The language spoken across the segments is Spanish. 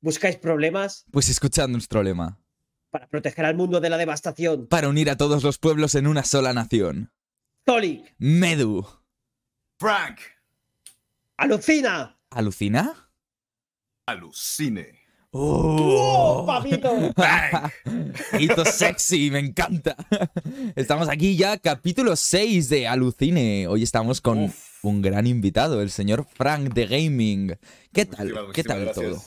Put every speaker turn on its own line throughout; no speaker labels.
¿Buscáis problemas?
Pues escuchad nuestro lema.
Para proteger al mundo de la devastación.
Para unir a todos los pueblos en una sola nación.
Zolik.
Medu.
Frank.
Alucina.
¿Alucina?
Alucine.
¡Oh, papito!
Hito sexy, me encanta. Estamos aquí ya, capítulo 6 de Alucine. Hoy estamos con
Uf.
un gran invitado, el señor Frank de Gaming. ¿Qué tal?
Muchísimas,
¿Qué tal todo?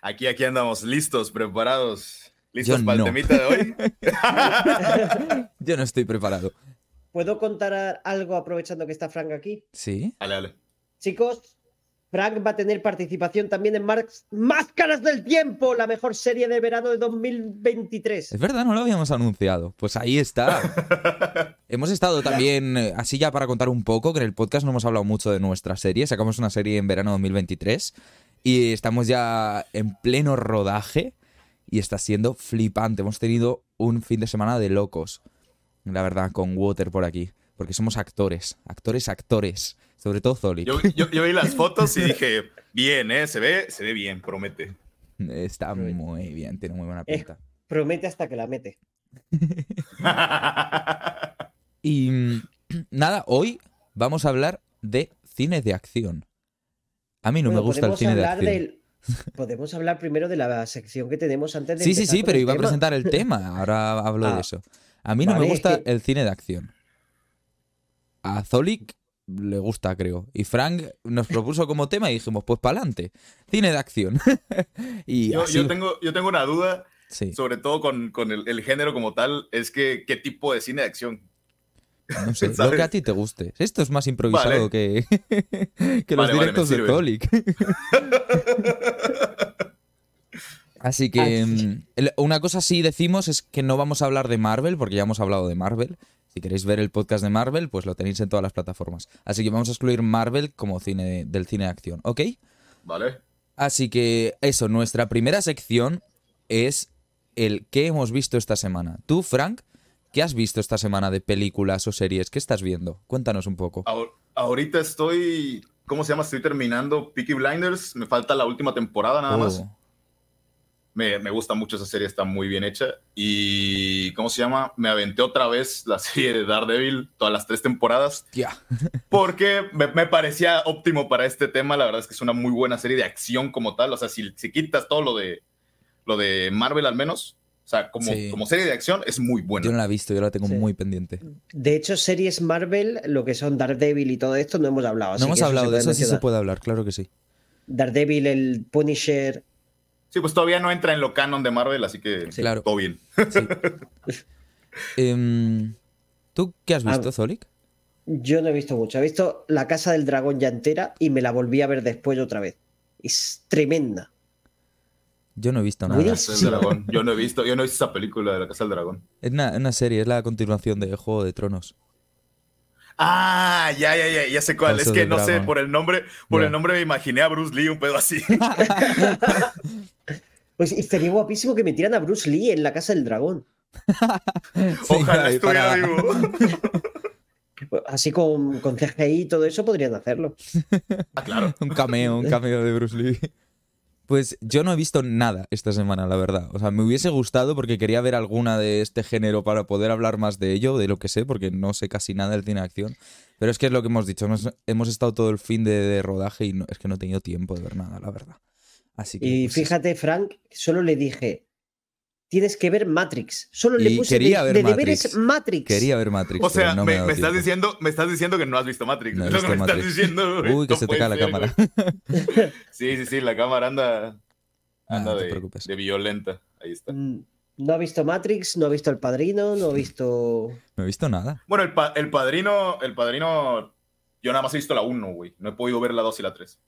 Aquí, aquí andamos, listos, preparados. ¿Listos
Yo
para
no.
el temita de hoy?
Yo no estoy preparado.
¿Puedo contar algo aprovechando que está Frank aquí?
¿Sí?
dale, dale.
Chicos, Frank va a tener participación también en Mar- Máscaras del Tiempo, la mejor serie de verano de 2023.
Es verdad, no lo habíamos anunciado. Pues ahí está. hemos estado también, eh, así ya para contar un poco, que en el podcast no hemos hablado mucho de nuestra serie. Sacamos una serie en verano 2023 y estamos ya en pleno rodaje y está siendo flipante. Hemos tenido un fin de semana de locos, la verdad, con Water por aquí. Porque somos actores, actores, actores. Sobre todo Zoli.
Yo, yo- yo vi las fotos y dije, bien, ¿eh? Se ve, se ve bien, promete.
Está muy bien, tiene muy buena
Eh.
pinta.
Promete hasta que la mete.
Y mm, nada, hoy vamos a hablar de cine de acción. A mí no
Bueno,
me gusta el cine de acción.
del- Podemos hablar primero de la sección que tenemos antes de
Sí, sí, sí, pero iba a presentar el tema. Ahora hablo
Ah.
de eso. A mí no me
Vale,
gusta
que-
el cine de acción. A Zolik le gusta, creo. Y Frank nos propuso como tema y dijimos, pues para adelante. Cine de acción. y
Yo,
así-
yo tengo, yo tengo una duda,
sí,
sobre todo con, con el, el género como tal, es que qué tipo de cine de acción.
no sé, lo que a ti te guste. Esto es más improvisado
Vale.
que, que los
vale,
directos de. Zolik. Así que mm, una cosa sí decimos es que no vamos a hablar de Marvel, porque ya hemos hablado de Marvel. Si queréis ver el podcast de Marvel, pues lo tenéis en todas las plataformas. Así que vamos a excluir Marvel como cine del cine de acción, ¿ok?
¿Vale?
Así que eso, nuestra primera sección es el que hemos visto esta semana. Tú, Frank, ¿qué has visto esta semana de películas o series? ¿Qué estás viendo? Cuéntanos un poco.
Ahor- ahorita estoy, ¿cómo se llama? Estoy terminando Peaky Blinders, me falta la última temporada nada más. Me, me gusta mucho esa serie, está muy bien hecha. Y, ¿cómo se llama? Me aventé otra vez la serie de Daredevil, todas las tres temporadas,
tía.
porque me, me parecía óptimo para este tema. La verdad es que es una muy buena serie de acción como tal. O sea, si, si quitas todo lo de, lo de Marvel al menos, o sea, como,
Sí.
como serie de acción, es muy buena.
Yo no la he visto, yo la tengo
Sí.
muy pendiente.
De hecho, series Marvel, lo que son Daredevil y todo esto, no hemos hablado. así
No hemos
que
hablado de eso, sí se puede hablar, claro que sí.
Daredevil, el Punisher.
Sí, pues todavía no entra en lo canon de Marvel, así que
Sí.
Claro.
todo bien.
Sí. Em, ¿Tú qué has
Ah.
visto, Zolik?
Yo no he visto mucho. He visto La Casa del Dragón ya entera y me la volví a ver después otra vez. Es tremenda.
Yo no he visto nada.
Dragón. Yo no he visto, yo no he visto esa película de la Casa del Dragón.
Es una, una serie, es la continuación de Juego de Tronos.
Ah, ya, ya, ya, ya sé cuál.
House
es que no sé, por el nombre, por el nombre me imaginé a Bruce Lee, un pedo así.
Pues y sería guapísimo que metieran a Bruce Lee en La Casa del Dragón.
Ojalá estuviera
para-
vivo.
Así con, con CGI y todo eso podrían hacerlo.
Ah, claro.
Un cameo, un cameo de Bruce Lee. Pues yo no he visto nada esta semana, la verdad. O sea, me hubiese gustado porque quería ver alguna de este género para poder hablar más de ello, de lo que sé, porque no sé casi nada del cine de acción. Pero es que es lo que hemos dicho. Hemos, hemos estado todo el fin de, de rodaje y no- es que no he tenido tiempo de ver nada, la verdad. Así que.
Y
pues,
fíjate, Frank, solo le dije, tienes que ver Matrix. Solo le puse
quería
de,
ver
de deberes
Matrix.
Matrix.
Quería ver Matrix.
O sea,
no
me, estás diciendo, me estás diciendo que no has visto Matrix.
No he
es lo que
visto
me estás
Matrix.
diciendo.
Uy, que
No
se te cae la cámara.
Sí, sí, sí, la cámara anda,
Ah,
anda
no te
de,
preocupes.
de violenta. Ahí está.
Mm, No ha visto Matrix, no ha visto El Padrino, no ha visto...
No he visto nada.
Bueno, el, pa- el padrino, el padrino, yo nada más he visto la 1, güey. No he podido ver la 2 y la 3.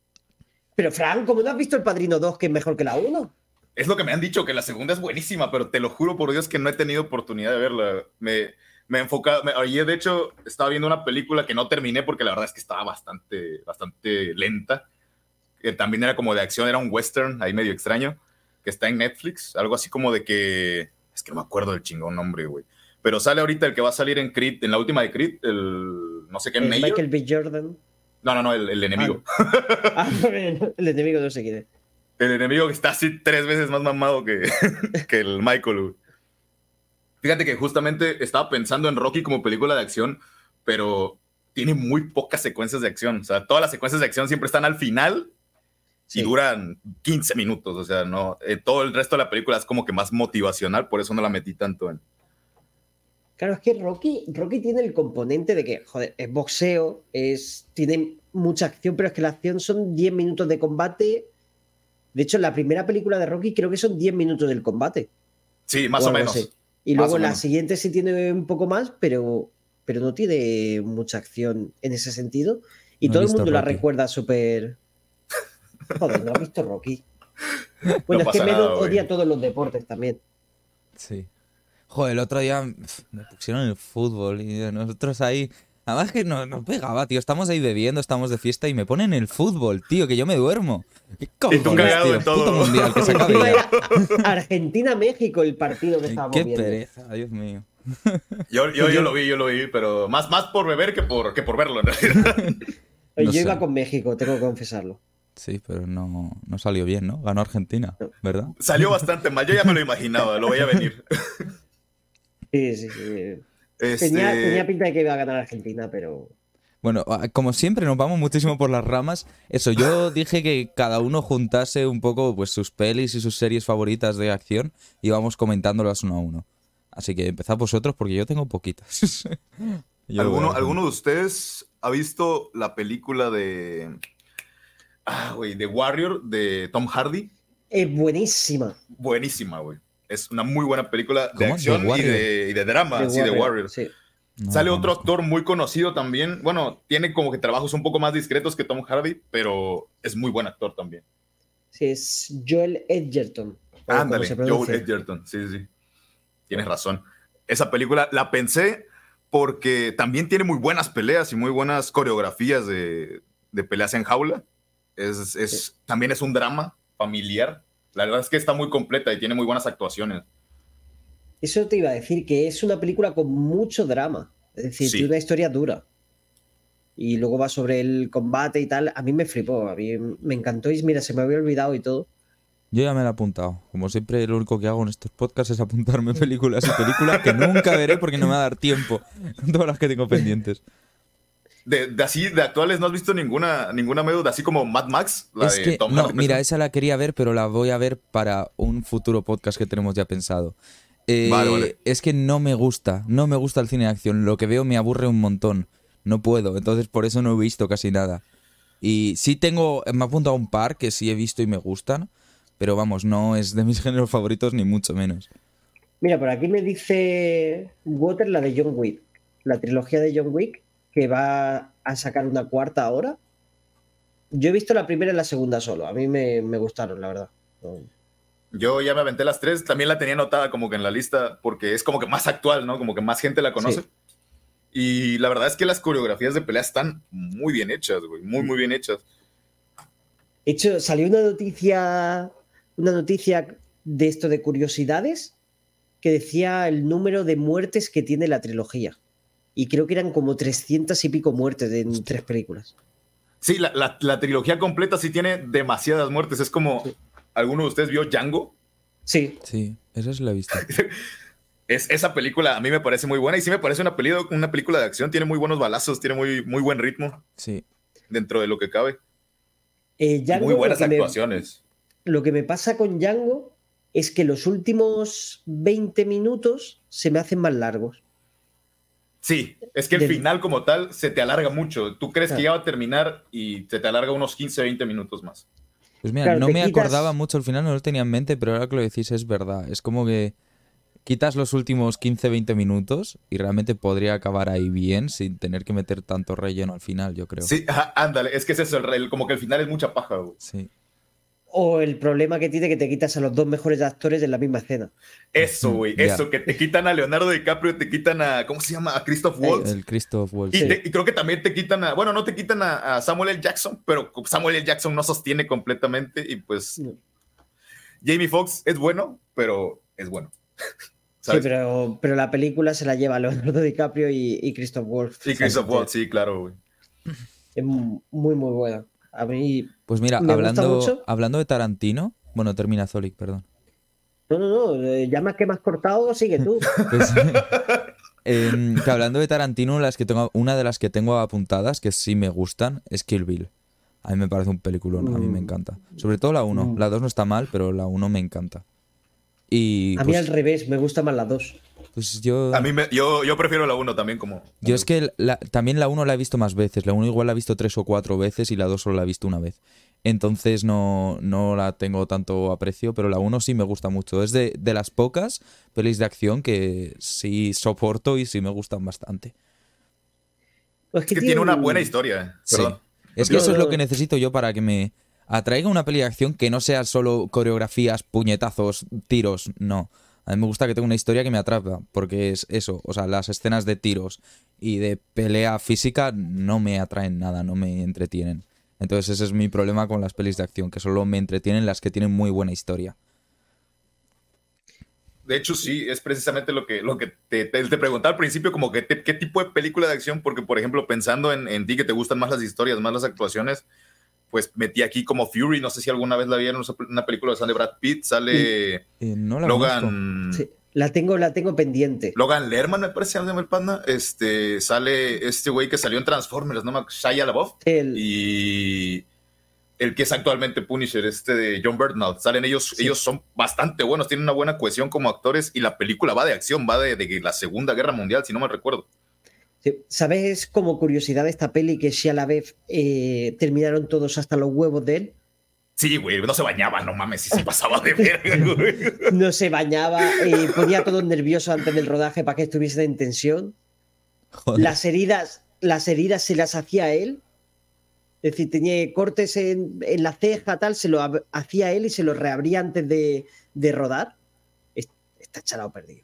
Pero Frank, ¿cómo no has visto El Padrino 2 que es mejor que la 1?
Es lo que me han dicho, que la segunda es buenísima, pero te lo juro por Dios que no he tenido oportunidad de verla. Me, me he enfocado, me- ayer de hecho estaba viendo una película que no terminé porque la verdad es que estaba bastante, bastante lenta. Que también era como de acción, era un western, ahí medio extraño, que está en Netflix, algo así como de que, es que no me acuerdo del chingón nombre, güey. Pero sale ahorita el que va a salir en Creed, en la última de Creed, el, no sé qué, Mayor.
Michael B. Jordan.
No, no, no, el, el enemigo.
Ah, bien, el enemigo no sé quién es.
El enemigo que está así tres veces más mamado que, que el Michael. güey. Fíjate que justamente estaba pensando en Rocky como película de acción, pero tiene muy pocas secuencias de acción. O sea, todas las secuencias de acción siempre están al final
Sí.
y duran 15 minutos. O sea, no, eh, todo el resto de la película es como que más motivacional, por eso no la metí tanto en.
Claro, es que Rocky, Rocky tiene el componente de que, joder, es boxeo, es, tiene mucha acción, pero es que la acción son 10 minutos de combate. De hecho, en la primera película de Rocky creo que son 10 minutos del combate.
Sí, más
o
menos.
así. Y
Más
luego la
menos.
siguiente sí tiene un poco más, pero, pero no tiene mucha acción en ese sentido. Y
No
todo el mundo la recuerda súper. Joder, no has visto Rocky. Bueno,
No
es que Medo odia todos los deportes también.
Sí. Joder, el otro día me pusieron el fútbol y nosotros ahí. Además que no, no pegaba, tío. Estamos ahí bebiendo, estamos de fiesta y me ponen el fútbol, tío, que yo me duermo. ¿Qué cojones,
cagado
tío?
en todo.
Puto mundial, que se
Argentina-México el partido que estábamos
Qué
viendo.
pereza, Dios mío.
Yo, yo, yo lo vi, yo lo vi, pero más, más por beber que por, que por verlo, en realidad.
No
yo
sé.
iba con México, tengo que confesarlo.
Sí, pero no, no salió bien, ¿no? Ganó Argentina, ¿verdad?
Salió bastante mal. Yo ya me lo imaginaba, lo veía venir.
Sí, sí, sí.
Este,
Tenía, tenía pinta de que iba a ganar Argentina, pero.
Bueno, ah, como siempre nos vamos muchísimo por las ramas. Eso, yo dije que cada uno juntase un poco pues sus pelis y sus series favoritas de acción y vamos comentándolas uno a uno. Así que empezad vosotros porque yo tengo poquitas. Yo
¿Alguno, ¿Alguno de ustedes ha visto la película de. Ah, güey, de Warrior de Tom Hardy?
Es buenísima.
Buenísima, güey. Es una muy buena película de
¿Cómo?
acción
¿The
y de, y de drama,
de
sí, de
Warrior,
Warrior.
sí.
No,
Sale otro actor muy conocido también. Bueno, tiene como que trabajos un poco más discretos que Tom Hardy, pero es muy buen actor también.
Sí, es Joel Edgerton.
Ándale, Joel. Edgerton, sí, sí. Tienes razón. Esa película la pensé porque también tiene muy buenas peleas y muy buenas coreografías de, de peleas en jaula. Es, es- También es un drama familiar. La verdad es que está muy completa y tiene muy buenas actuaciones.
Eso te iba a decir, que es una película con mucho drama. Es decir,
Sí.
tiene una historia dura. Y luego va sobre el combate y tal. A mí me flipó, a mí me encantó y mira, se me había olvidado y todo.
Yo ya me la he apuntado. Como siempre, lo único que hago en estos podcasts es apuntarme películas y películas que nunca veré porque no me va a dar tiempo. Todas las que tengo pendientes.
De, de así, de actuales, ¿no has visto ninguna, ninguna medio de así como Mad Max? La
es
de
que,
Tom
no,
Hardy,
mira,
¿no?
esa la quería ver, pero la voy a ver para un futuro podcast que tenemos ya pensado. Eh,
Vale, vale.
Es que no me gusta, no me gusta el cine de acción. Lo que veo me aburre un montón. No puedo, entonces por eso no he visto casi nada. Y sí tengo, me he apuntado a un par que sí he visto y me gustan, pero vamos, no es de mis géneros favoritos ni mucho menos.
Mira, por aquí me dice Water la de John Wick, la trilogía de John Wick, que va a sacar una cuarta ahora. Yo he visto la primera y la segunda solo. A mí me, me gustaron, la verdad. No.
Yo ya me aventé las tres, también la tenía anotada como que en la lista porque es como que más actual, ¿no? Como que más gente la conoce.
Sí.
Y la verdad es que las coreografías de pelea están muy bien hechas, güey, muy, muy bien hechas.
De hecho, salió una noticia, una noticia de esto de curiosidades que decía el número de muertes que tiene la trilogía. Y creo que eran como 300 y pico muertes en tres películas.
Sí, la, la- la trilogía completa sí tiene demasiadas muertes. Es como, ¿alguno de ustedes vio Django?
Sí,
Sí, eso sí lo he visto.
Es, esa película a mí me parece muy buena y sí me parece una, peli- una película de acción. Tiene muy buenos balazos, tiene muy, muy buen ritmo
Sí.
dentro de lo que cabe.
eh, Django,
muy buenas
lo, que me,
actuaciones.
lo que me pasa con Django es que los últimos 20 minutos se me hacen más largos.
Sí, es que el
Del-
final como tal se te alarga mucho. Tú crees que ya va a terminar y se te alarga unos 15, 20 minutos más.
Pues mira,
Claro,
no me
quitas-
acordaba mucho al final, no lo tenía en mente, pero ahora que lo decís es verdad. Es como que quitas los últimos 15-20 minutos y realmente podría acabar ahí bien sin tener que meter tanto relleno al final, yo creo.
Sí, ándale, es que es eso, el, el- como que el final es mucha paja. güey.
Sí.
O el problema que tiene que te quitas a los dos mejores actores en la misma escena.
Eso, güey, eso, que te quitan a Leonardo DiCaprio, te quitan a, ¿cómo se llama? A Christoph Waltz.
El Christoph Waltz.
Y,
sí.
te- y creo que también te quitan a, bueno, no te quitan a, a Samuel L. Jackson, pero Samuel L. Jackson no sostiene completamente y pues
No.
Jamie Foxx es bueno, pero es bueno.
Sí, pero, pero la película se la lleva Leonardo DiCaprio y, y Christoph Waltz.
Sí, Christoph Waltz, sí, claro, güey.
Es muy, muy buena. A mí,
Pues mira,
Me gusta
hablando,
mucho.
hablando de Tarantino, Bueno, termina Zolik, perdón.
No, no, no, eh, ya más que has cortado, sigue tú.
Pues, em, que hablando de Tarantino, las que tengo, una de las que tengo apuntadas, que sí me gustan, es Kill Bill. A mí me parece un peliculón, a mí me
Mm.
encanta. Sobre todo la 1.
Mm.
La 2 no está mal, pero la 1 me encanta. Y
A mí
pues,
al revés, me gustan más las dos.
Pues yo...
A mí me, yo, yo prefiero la 1 también como...
Yo es que la- también la 1 la he visto más veces. La 1 igual la he visto tres o cuatro veces y la 2 solo la he visto una vez. Entonces no, no la tengo tanto aprecio, pero la 1 sí me gusta mucho. Es de, de las pocas pelis de acción que sí soporto y sí me gustan bastante.
Pues
Es que tiene una
un-
buena historia.
Sí.
Perdón.
Es que eso es lo que necesito yo para que me atraiga una peli de acción que no sea solo coreografías, puñetazos, tiros. No. A mí me gusta que tenga una historia que me atrapa, porque es eso. O sea, las escenas de tiros y de pelea física no me atraen nada, no me entretienen. Entonces ese es mi problema con las pelis de acción, que solo me entretienen las que tienen muy buena historia.
De hecho, sí, es precisamente lo que, lo que te, preguntaba al principio, como que qué tipo de película de acción, porque por ejemplo, pensando en, en ti que te gustan más las historias, más las actuaciones, pues metí aquí como Fury, no sé si alguna vez la vieron, una película sale Brad Pitt, sale
Eh, no la conozco.
Logan,
Sí, la tengo, la tengo pendiente.
Logan Lerman, me parece, el panda, este, sale este güey que salió en Transformers, ¿no? Shia LaBeouf,
El-
y el que es actualmente Punisher, este de John Bernthal. Salen ellos,
Sí.
ellos son bastante buenos, tienen una buena cohesión como actores y la película va de acción, va de, de la Segunda Guerra Mundial, si no me recuerdo.
Sí, ¿Sabes como curiosidad de esta peli que Shia LaBeouf eh, terminaron todos hasta los huevos de él?
Sí, güey, no se bañaba, no mames, si se pasaba de verga, güey.
No se bañaba, eh, ponía todo nervioso antes del rodaje para que estuviesen en tensión.
Joder.
Las heridas, las heridas se las hacía él. Es decir, tenía cortes en, en la ceja, tal, se lo hacía él y se los reabría antes de, de rodar. Es- Está chalado perdido.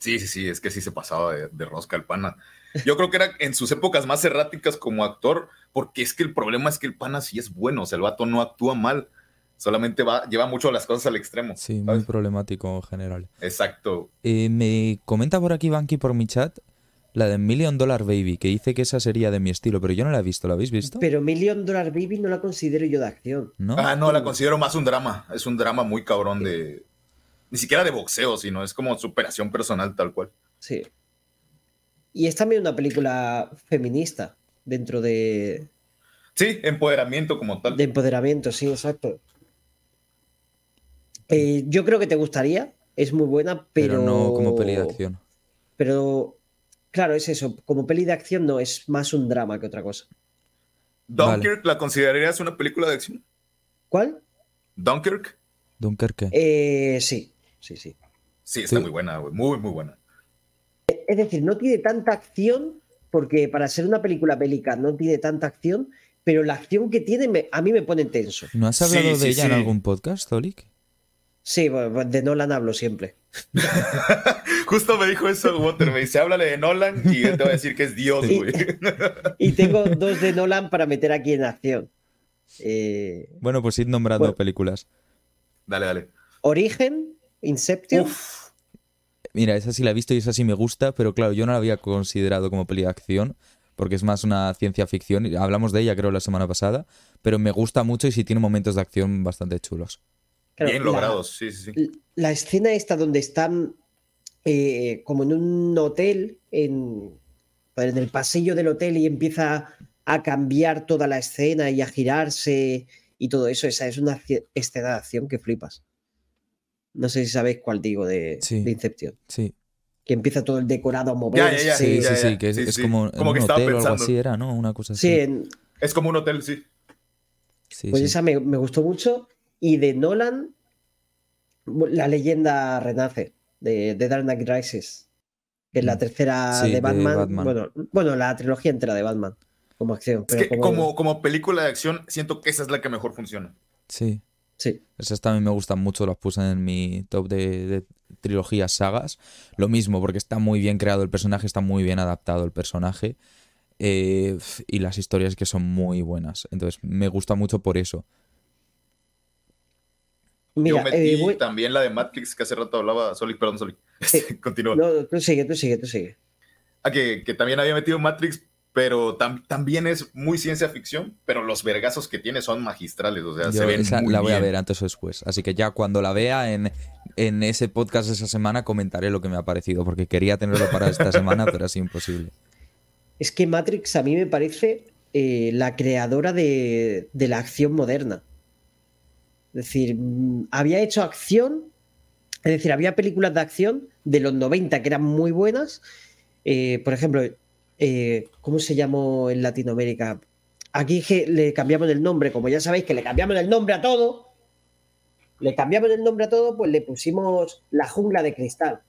Sí, sí, sí, es que sí se pasaba de, de rosca el pana. Yo creo que era en sus épocas más erráticas como actor, porque es que el problema es que el pana sí es bueno, o sea, el vato no actúa mal, solamente va, lleva mucho las cosas al extremo.
Sí, muy problemático en general.
Exacto.
Eh, me comenta por aquí Banky por mi chat la de Million Dollar Baby, que dice que esa sería de mi estilo, pero yo no la he visto, ¿la habéis visto?
Pero Million Dollar Baby no la considero yo de acción.
¿No?
Ah, no, la considero más un drama. Es un drama muy cabrón de. Ni siquiera de boxeo, sino es como superación personal tal cual.
Sí. Y es también una película feminista dentro de,
Sí, empoderamiento como tal.
de empoderamiento, sí, exacto. Eh, yo creo que te gustaría, es muy buena, pero.
pero no como peli de acción.
Pero, claro, es eso. Como peli de acción no, es más un drama que otra cosa.
Dunkirk, ¿la considerarías una película de acción?
¿Cuál?
Dunkirk.
Dunkerque.
Eh, sí, sí, sí.
Sí, está
Sí.
muy buena, güey. Muy, muy buena.
Es decir, no tiene tanta acción, porque para ser una película bélica no tiene tanta acción, pero la acción que tiene me- a mí me pone tenso.
¿No has
Sí,
hablado
sí,
de ella en algún podcast, Zolik?
Sí, de Nolan hablo siempre.
Justo me dijo eso Water. Me dice, háblale de Nolan y él te va a decir que es Dios, güey.
Y tengo dos de Nolan para meter aquí en acción. Eh,
Bueno, pues id nombrando
Bueno.
películas.
dale, dale.
Origen, Inception.
Uf.
Mira, esa sí la he visto y esa sí me gusta, pero claro, yo no la había considerado como peli de acción, porque es más una ciencia ficción. y Hablamos de ella, creo, la semana pasada, pero me gusta mucho y sí tiene momentos de acción bastante chulos.
Claro,
Bien
la-
logrados, sí, sí, sí.
La escena esta donde están eh, como en un hotel, en, en el pasillo del hotel y empieza a cambiar toda la escena y a girarse y todo eso, esa es una escena de acción que flipas. No sé si sabéis cuál digo de,
Sí.
de Inception.
Sí,
Que empieza todo el decorado a moverse.
ya, ya,
sí,
ya,
sí,
ya.
sí, que es, es como,
que
un
estaba
hotel o algo
pensando.
así era, ¿no? Una cosa así.
Sí, en-
Es como un hotel, sí.
Sí,
pues
sí.
esa me, me gustó mucho. Y de Nolan, la leyenda renace, de, de Dark Knight Rises. Que es la
Mm.
tercera
Sí,
de,
de
Batman.
Batman.
Bueno, bueno, la trilogía entera de Batman. Como acción.
Es
pero
que como, como película de acción, siento que esa es la que mejor funciona.
Sí.
Sí.
Esas también me gustan mucho, las puse en mi top de, de trilogías, sagas. Lo mismo, porque está muy bien creado el personaje, está muy bien adaptado el personaje. eh, y las historias que son muy buenas. Entonces, me gusta mucho por eso.
Mira,
Yo metí
eh, voy-
también la de Matrix, que hace rato hablaba Solic, perdón, Solic.
Sí.
Continúa.
no, tú sigue, tú sigue, tú sigue.
Ah, que, que también había metido Matrix pero también es muy ciencia ficción, pero los vergazos que tiene son magistrales, o sea, se ven
esa
muy
la voy a ver antes o después, así que ya cuando la vea en, en ese podcast de esa semana comentaré lo que me ha parecido, porque quería tenerlo para esta semana, pero ha sido imposible.
Es que Matrix a mí me parece eh, la creadora de, de la acción moderna. Es decir, mm, había hecho acción, es decir, había películas de acción de los 90 que eran muy buenas. Eh, por ejemplo, eh, ¿cómo se llamó en Latinoamérica? Aquí le cambiamos el nombre, como ya sabéis que le cambiamos el nombre a todo, le cambiamos el nombre a todo, pues le pusimos La Jungla de Cristal.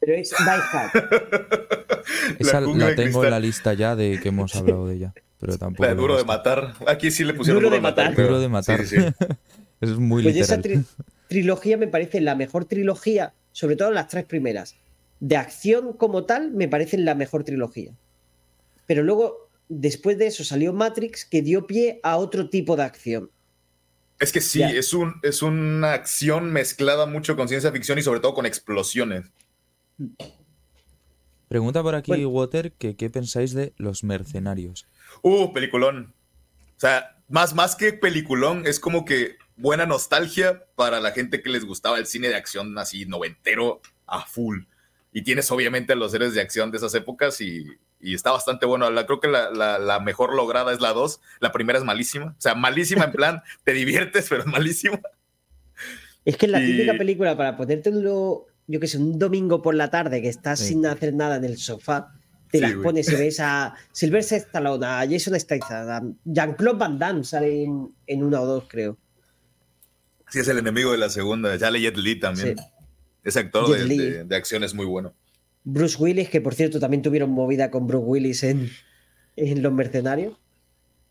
Pero es Die Hard.
Esa la, tengo en la lista ya de que hemos hablado de ella, pero tampoco.
La de duro de matar. Aquí sí le pusieron
Duro de matar.
Duro de matar.
Sí, sí, sí.
es muy
Pues esa tri- trilogía me parece la mejor trilogía, sobre todo las tres primeras. De acción como tal, me parecen la mejor trilogía. Pero luego, después de eso, salió Matrix, que dio pie a otro tipo de acción.
Es que sí,
Ya.
es, un, es una acción mezclada mucho con ciencia ficción y sobre todo con explosiones.
Pregunta por aquí,
Bueno.
Water, que qué pensáis de los mercenarios.
Uh, peliculón. O sea, más, más que peliculón, es como que buena nostalgia para la gente que les gustaba el cine de acción así noventero a full. Y tienes obviamente a los héroes de acción de esas épocas y, y está bastante bueno. La, creo que la, la- la mejor lograda es la 2. La primera es malísima. O sea, malísima en plan, te diviertes, pero es malísima.
Es que es la
Y-
típica película para ponértelo, yo que sé, un domingo por la tarde que estás
Sí.
sin hacer nada en el sofá, te
Sí,
las pones y ves a Sylvester Stallone, a Jason Statham, a Jean-Claude Van Damme sale en, en una o dos, creo.
Sí, es el enemigo de la segunda. Sale Jet Li también.
Sí.
Ese actor de- de acción es muy bueno.
Bruce Willis, que por cierto también tuvieron movida con Bruce Willis en, en Los Mercenarios.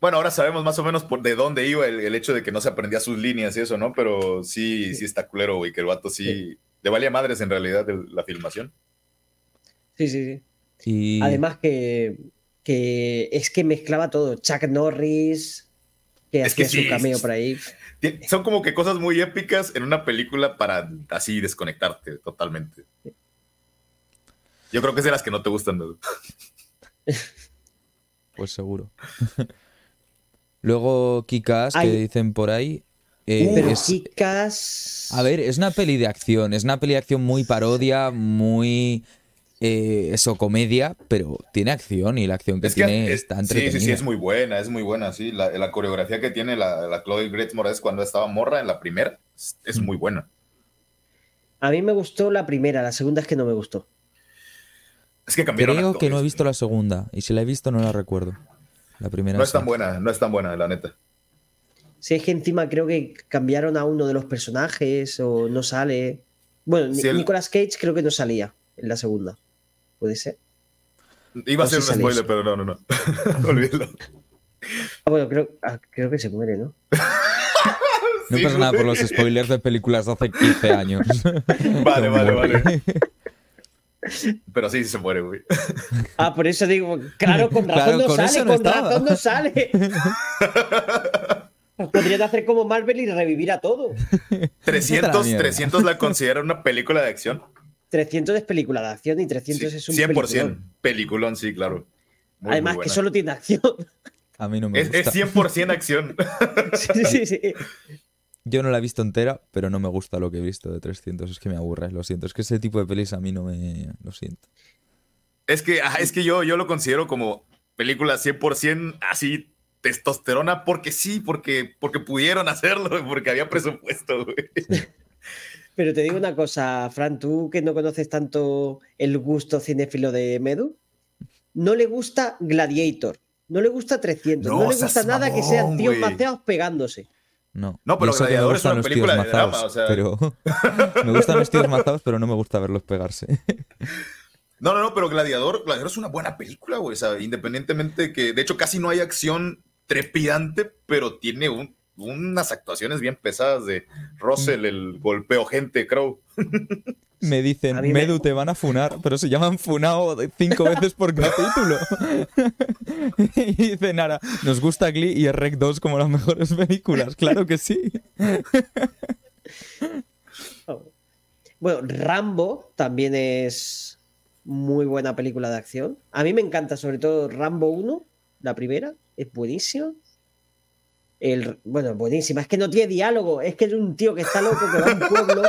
Bueno, ahora sabemos más o menos por de dónde iba el, el hecho de que no se aprendía sus líneas y eso, ¿no? Pero sí, sí está culero, güey, que el vato sí, le valía madres en realidad de la filmación.
Sí, sí, sí.
Y
Además que, que es que mezclaba todo. Chuck Norris, que
Es que
hacía su
sí,
cameo
sí,
por ahí.
Son como que cosas muy épicas en una película para así desconectarte totalmente. Yo creo que es de las que no te gustan. ¿no?
pues seguro. Luego Kikas, que dicen por ahí. eh,
Pero
es-
chicas.
A ver, es una peli de acción, es una peli de acción muy parodia, muy eh, eso, comedia, pero tiene acción y la acción que
Es que
tiene
es-
está
sí,
entretenida.
sí, sí, es muy buena, es muy buena, sí. La, la coreografía que tiene la, la Chloe Grace Moretz cuando estaba morra en la primera es, es muy buena.
A mí me gustó la primera, la segunda es que no me gustó.
Es que cambiaron
Creo que no he visto la segunda y si la he visto no la recuerdo. La primera
No es
sí.
tan buena, no es tan buena, la neta.
Si es que encima creo que cambiaron a uno de los personajes o no sale. Bueno,
el-
Nicolas Cage creo que no salía en la segunda. Puede ser.
Iba a ser un spoiler, pero no, no, no. Olvídalo.
Ah, bueno, creo, ah, creo que se muere, ¿no?
No
Sí,
pasa nada por los spoilers de películas de hace 15 años.
Vale,
No
vale,
muere.
vale. Pero sí, sí se muere, güey.
Ah, por eso digo, claro, con razón
Claro,
no
con
sale,
no
con
estaba.
razón no sale. Pues podrían hacer como Marvel y revivir a todo.
300,
mierda.
300 la considera una película de acción.
300 es película de acción y 300
Sí,
es un
100%.
peliculón.
Peliculón, sí, claro. Muy,
Además
muy
que solo tiene acción.
A mí no me
Es,
gusta.
es 100% acción.
sí, sí, sí.
Yo no la he visto entera, pero no me gusta lo que he visto de 300. Es que me aburre, lo siento. Es que ese tipo de pelis a mí no me... Lo siento.
Es que, ajá, es que yo, yo lo considero como película 100% así testosterona porque sí, porque, porque pudieron hacerlo, porque había presupuesto, güey.
Pero te digo una cosa, Fran, tú que no conoces tanto el gusto cinéfilo de Medu, no le gusta Gladiator, no le gusta 300,
No
no, le gusta nada que sean tíos maceados pegándose.
No.
No, pero Gladiador es una película de drama, o sea-
Pero me gustan los tíos mazados, pero no me gusta verlos pegarse.
No, no, no, pero Gladiador, Gladiador es una buena película, güey. O sea, independientemente que, de hecho, casi no hay acción trepidante, pero tiene un- unas actuaciones bien pesadas de Russell, el golpeo gente, Crow.
Me dicen,
me-
Medu, te van a funar, pero se llaman funao cinco veces por capítulo. y dicen, ahora, nos gusta Glee y Rec 2 como las mejores películas. Claro que sí.
Bueno, Rambo también es muy buena película de acción. A mí me encanta sobre todo Rambo 1, la primera, es buenísima. El, bueno, buenísima, es que no tiene diálogo, es que es un tío que está loco, que va a un pueblo,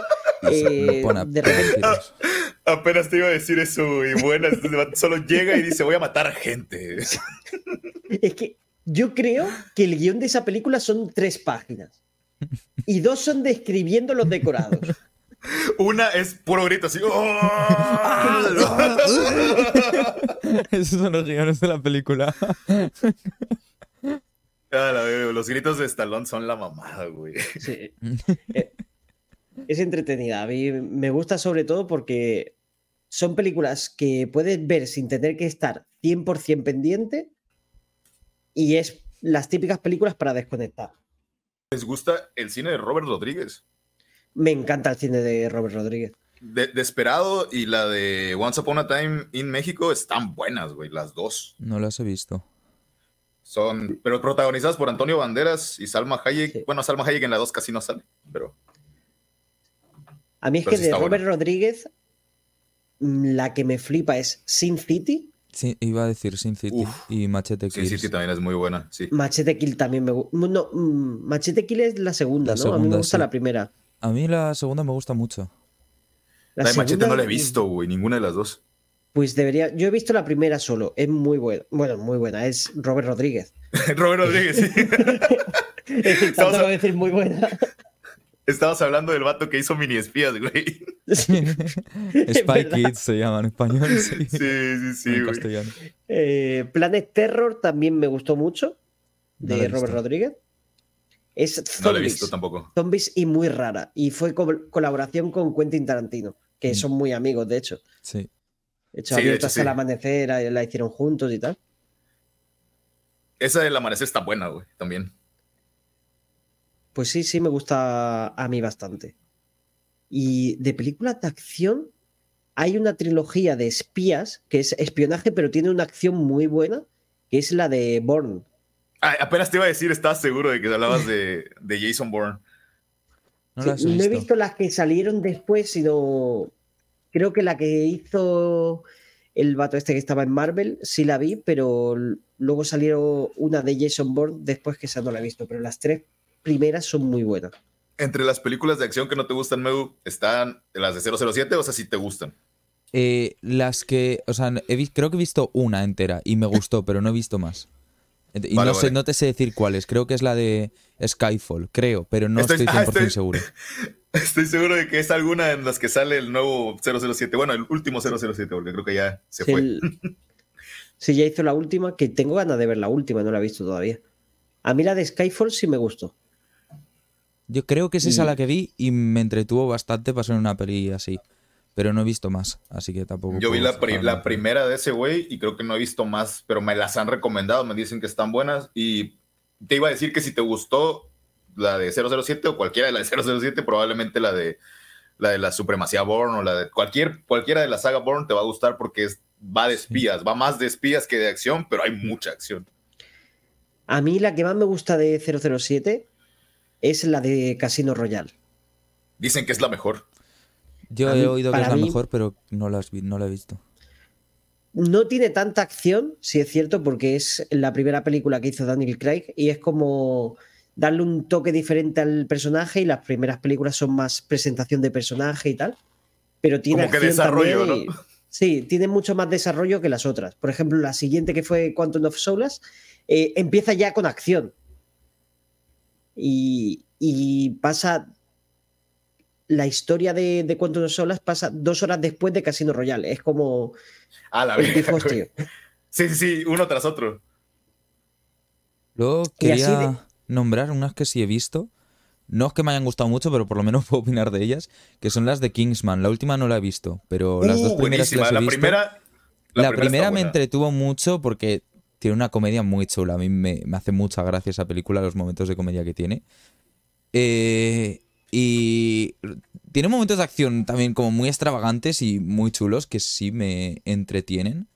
eh, de repente...
Apenas te iba a decir eso, y bueno, solo llega y dice, voy a matar gente.
Es que yo creo que el guion de esa película son tres páginas. Y dos son describiendo los decorados.
Una es puro grito así. ¡Oh!
Esos son los guiones de la película.
los gritos de Stallone son la mamada, güey. Sí.
Eh, es entretenida. A mí me gusta sobre todo porque son películas que puedes ver sin tener que estar 100% pendiente y es las típicas películas para desconectar.
¿Les gusta el cine de Robert Rodríguez?
Me encanta el cine de Robert Rodríguez.
Desperado y la de Once Upon a Time in México están buenas, güey, las dos.
No las he visto.
Son, pero protagonizadas por Antonio Banderas y Salma Hayek. Bueno, Salma Hayek en la dos casi no sale, pero.
A mí es que de Robert Rodríguez, mm, la que me flipa es Sin City.
Sí, iba a decir Sin City y Machete Kill.
Sin City también es muy buena, sí.
Machete Kill también me gusta. No, mm, Machete Kill es la segunda, ¿no? a mí me gusta la primera.
A mí la segunda me gusta mucho.
La, de Machete no la he visto, güey, ninguna de las dos.
Pues debería. Yo he visto la primera solo. Es muy buena. Bueno, muy buena. Es Robert Rodríguez.
Robert Rodríguez, sí.
Estamos a... decir muy buena.
Estabas hablando del vato que hizo mini espías, güey.
Spy Kids se llama en español.
Sí, sí, sí. En castellano.
Eh, Planet Terror también me gustó mucho. De Robert Rodríguez. Es zombies. No la he visto
tampoco.
Zombies y muy rara. Y fue colaboración con Quentin Tarantino, que mm. son muy amigos, de hecho.
Sí.
De hecho, sí, al amanecer, la hicieron juntos y tal.
Esa del amanecer está buena, güey, también.
Pues sí, sí, me gusta a mí bastante. Y de películas de acción, hay una trilogía de espías, que es espionaje, pero tiene una acción muy buena, que es la de Bourne.
apenas te iba a decir, estás seguro de que hablabas de, Jason Bourne.
No, no, he visto las que salieron después, sino creo que la que hizo el vato este que estaba en Marvel, sí la vi, pero luego salieron una de Jason Bourne después que esa no la he visto, pero las tres primeras son muy buenas.
Entre las películas de acción que no te gustan, Medu, están las de 007 o sea, si te gustan.
Eh, las que, o sea, creo que he visto una entera y me gustó, pero no he visto más. Y no, sé, no te sé decir cuáles. Creo que es la de Skyfall, creo, pero no estoy, 100% seguro.
Estoy seguro de que es alguna en las que sale el nuevo 007. Bueno, el último 007, porque creo que ya se fue.
sí, ya hizo la última, que tengo ganas de ver la última, no la he visto todavía. A mí la de Skyfall sí me gustó.
Yo creo que es esa la que vi y me entretuvo bastante para ser una peli así. Pero no he visto más, así que tampoco.
Yo vi la, la primera de ese güey y creo que no he visto más, pero me las han recomendado, me dicen que están buenas. Y te iba a decir que si te gustó, la de 007 o cualquiera de la de 007, probablemente la de la de la supremacía Bourne o la de cualquier, cualquiera de la saga Bourne te va a gustar porque es, va de espías, va más de espías que de acción, pero hay mucha acción.
A mí la que más me gusta de 007 es la de Casino Royale.
Dicen que es la mejor.
Yo he oído que es la mejor, pero no la, no la he visto.
No tiene tanta acción, si es cierto, porque es la primera película que hizo Daniel Craig y es como darle un toque diferente al personaje y las primeras películas son más presentación de personaje y tal. Pero tiene
Como que desarrollo, ¿no?
Sí, tiene mucho más desarrollo que las otras. Por ejemplo, la siguiente que fue Quantum of Solace eh, empieza ya con acción. Y, pasa. La historia de, de Quantum of Solace pasa dos horas después de Casino Royale. Es como.
Ah, la verdad. Sí, sí, sí, uno tras otro.
Luego quería nombrar unas que sí he visto. No es que me hayan gustado mucho, pero por lo menos puedo opinar de ellas, que son las de Kingsman. La última no la he visto, pero las dos uh, primeras las he
la
visto.
Primera,
la, primera, me entretuvo mucho porque tiene una comedia muy chula. A mí me, hace mucha gracia esa película, los momentos de comedia que tiene. Eh, y tiene momentos de acción también como muy extravagantes y muy chulos que sí me entretienen.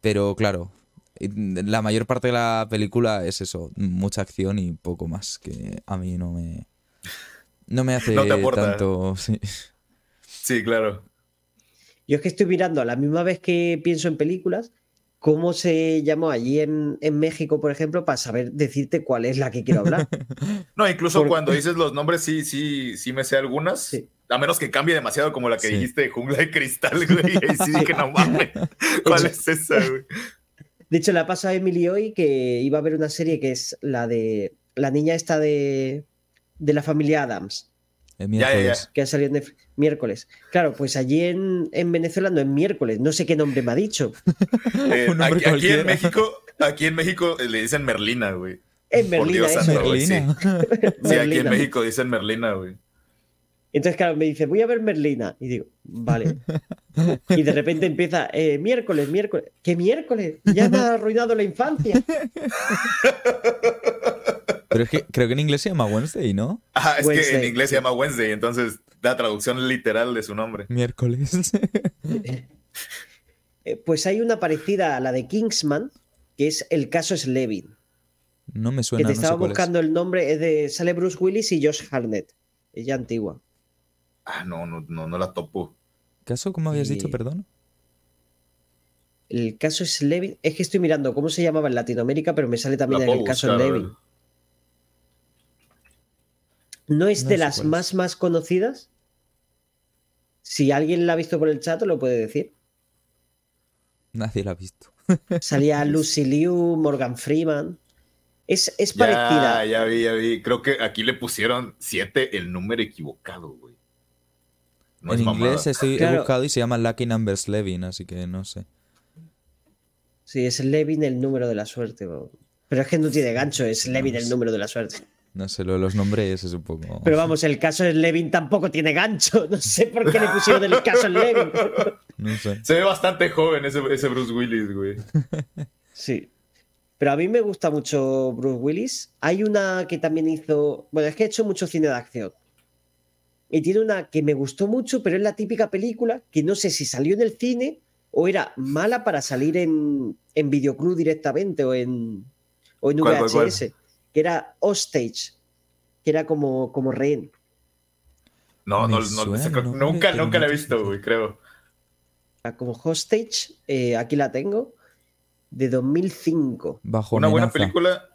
Pero claro, la mayor parte de la película es eso, mucha acción y poco más, que a mí no me, no me hace tanto...
Sí. claro.
Yo es que estoy mirando a la misma vez que pienso en películas, cómo se llamó allí en, en México, por ejemplo, para saber decirte cuál es la que quiero hablar.
No, incluso cuando dices los nombres, sí, sí, sí me sé algunas.
Sí.
A menos que cambie demasiado, como la que
Sí.
dijiste, Jungla de Cristal, güey. Y sí dije, no mames. ¿Cuál es esa, güey?
De hecho, le ha pasado a Emily hoy que iba a ver una serie que es la de la niña esta de, de la familia Adams,
El
Ya, ya,
que ha salido en Netflix, miércoles. Claro, pues allí en, en Venezuela no es miércoles, no sé qué nombre me ha dicho.
Eh,
Un nombre
aquí, en México, aquí en México le dicen Merlina, güey. Por
Merlina,
Dios
Merlina.
Sí, aquí en. México dicen Merlina, güey.
Entonces, claro, me dice, voy a ver Merlina. Y digo, vale. Y de repente empieza, eh, miércoles, miércoles. ¿Qué miércoles? Ya me ha arruinado la infancia.
Pero es que creo que en inglés se llama Wednesday, ¿no?
Ajá, es que en inglés se llama Wednesday, entonces la traducción literal de su nombre.
Miércoles.
Eh, Pues hay una parecida a la de Kingsman, que es el caso Slevin.
No me
Que
suena,
te
no sé
estaba
cuál es.
buscando el nombre, es de, sale Bruce Willis y Josh Harnett. Es ya antigua.
Ah, no, no, no, no la topo.
¿Caso cómo habías
Y-
dicho, perdón?
El caso Slevin, es que estoy mirando cómo se llamaba en Latinoamérica, pero me sale también en el caso
buscar, ver.
No es
No
de las
es.
más más conocidas. Si alguien la ha visto por el chat, lo puede decir.
Nadie la ha visto.
Salía Lucy Liu, Morgan Freeman. Es, es
Ya,
parecida.
ya vi, ya vi. Creo que aquí le pusieron 7 el número equivocado, güey. No
en
es
inglés estoy, he
Claro.
buscado y se llama Lucky Numbers Levin, así que no sé.
Sí, es Levin el número de la suerte. bo. Pero es que no tiene gancho, es Levin el número de la suerte.
No sé, lo de los nombres es un poco...
Pero vamos, el caso de Levin tampoco tiene gancho. No sé por qué le pusieron el caso Levin.
No sé.
Se ve bastante joven ese, ese Bruce Willis, güey.
Sí. Pero a mí me gusta mucho Bruce Willis. Hay una que también hizo. Bueno, es que he hecho mucho cine de acción. Y tiene una que me gustó mucho, pero es la típica película que no sé si salió en el cine o era mala para salir en, en videoclub directamente o en, o en
¿Cuál, cuál, cuál?
Que era Hostage. Que era como, como rehén.
No, no, nunca, nunca la he visto, güey, creo.
Como Hostage, eh, aquí la tengo, de 2005.
Bajo
Una buena película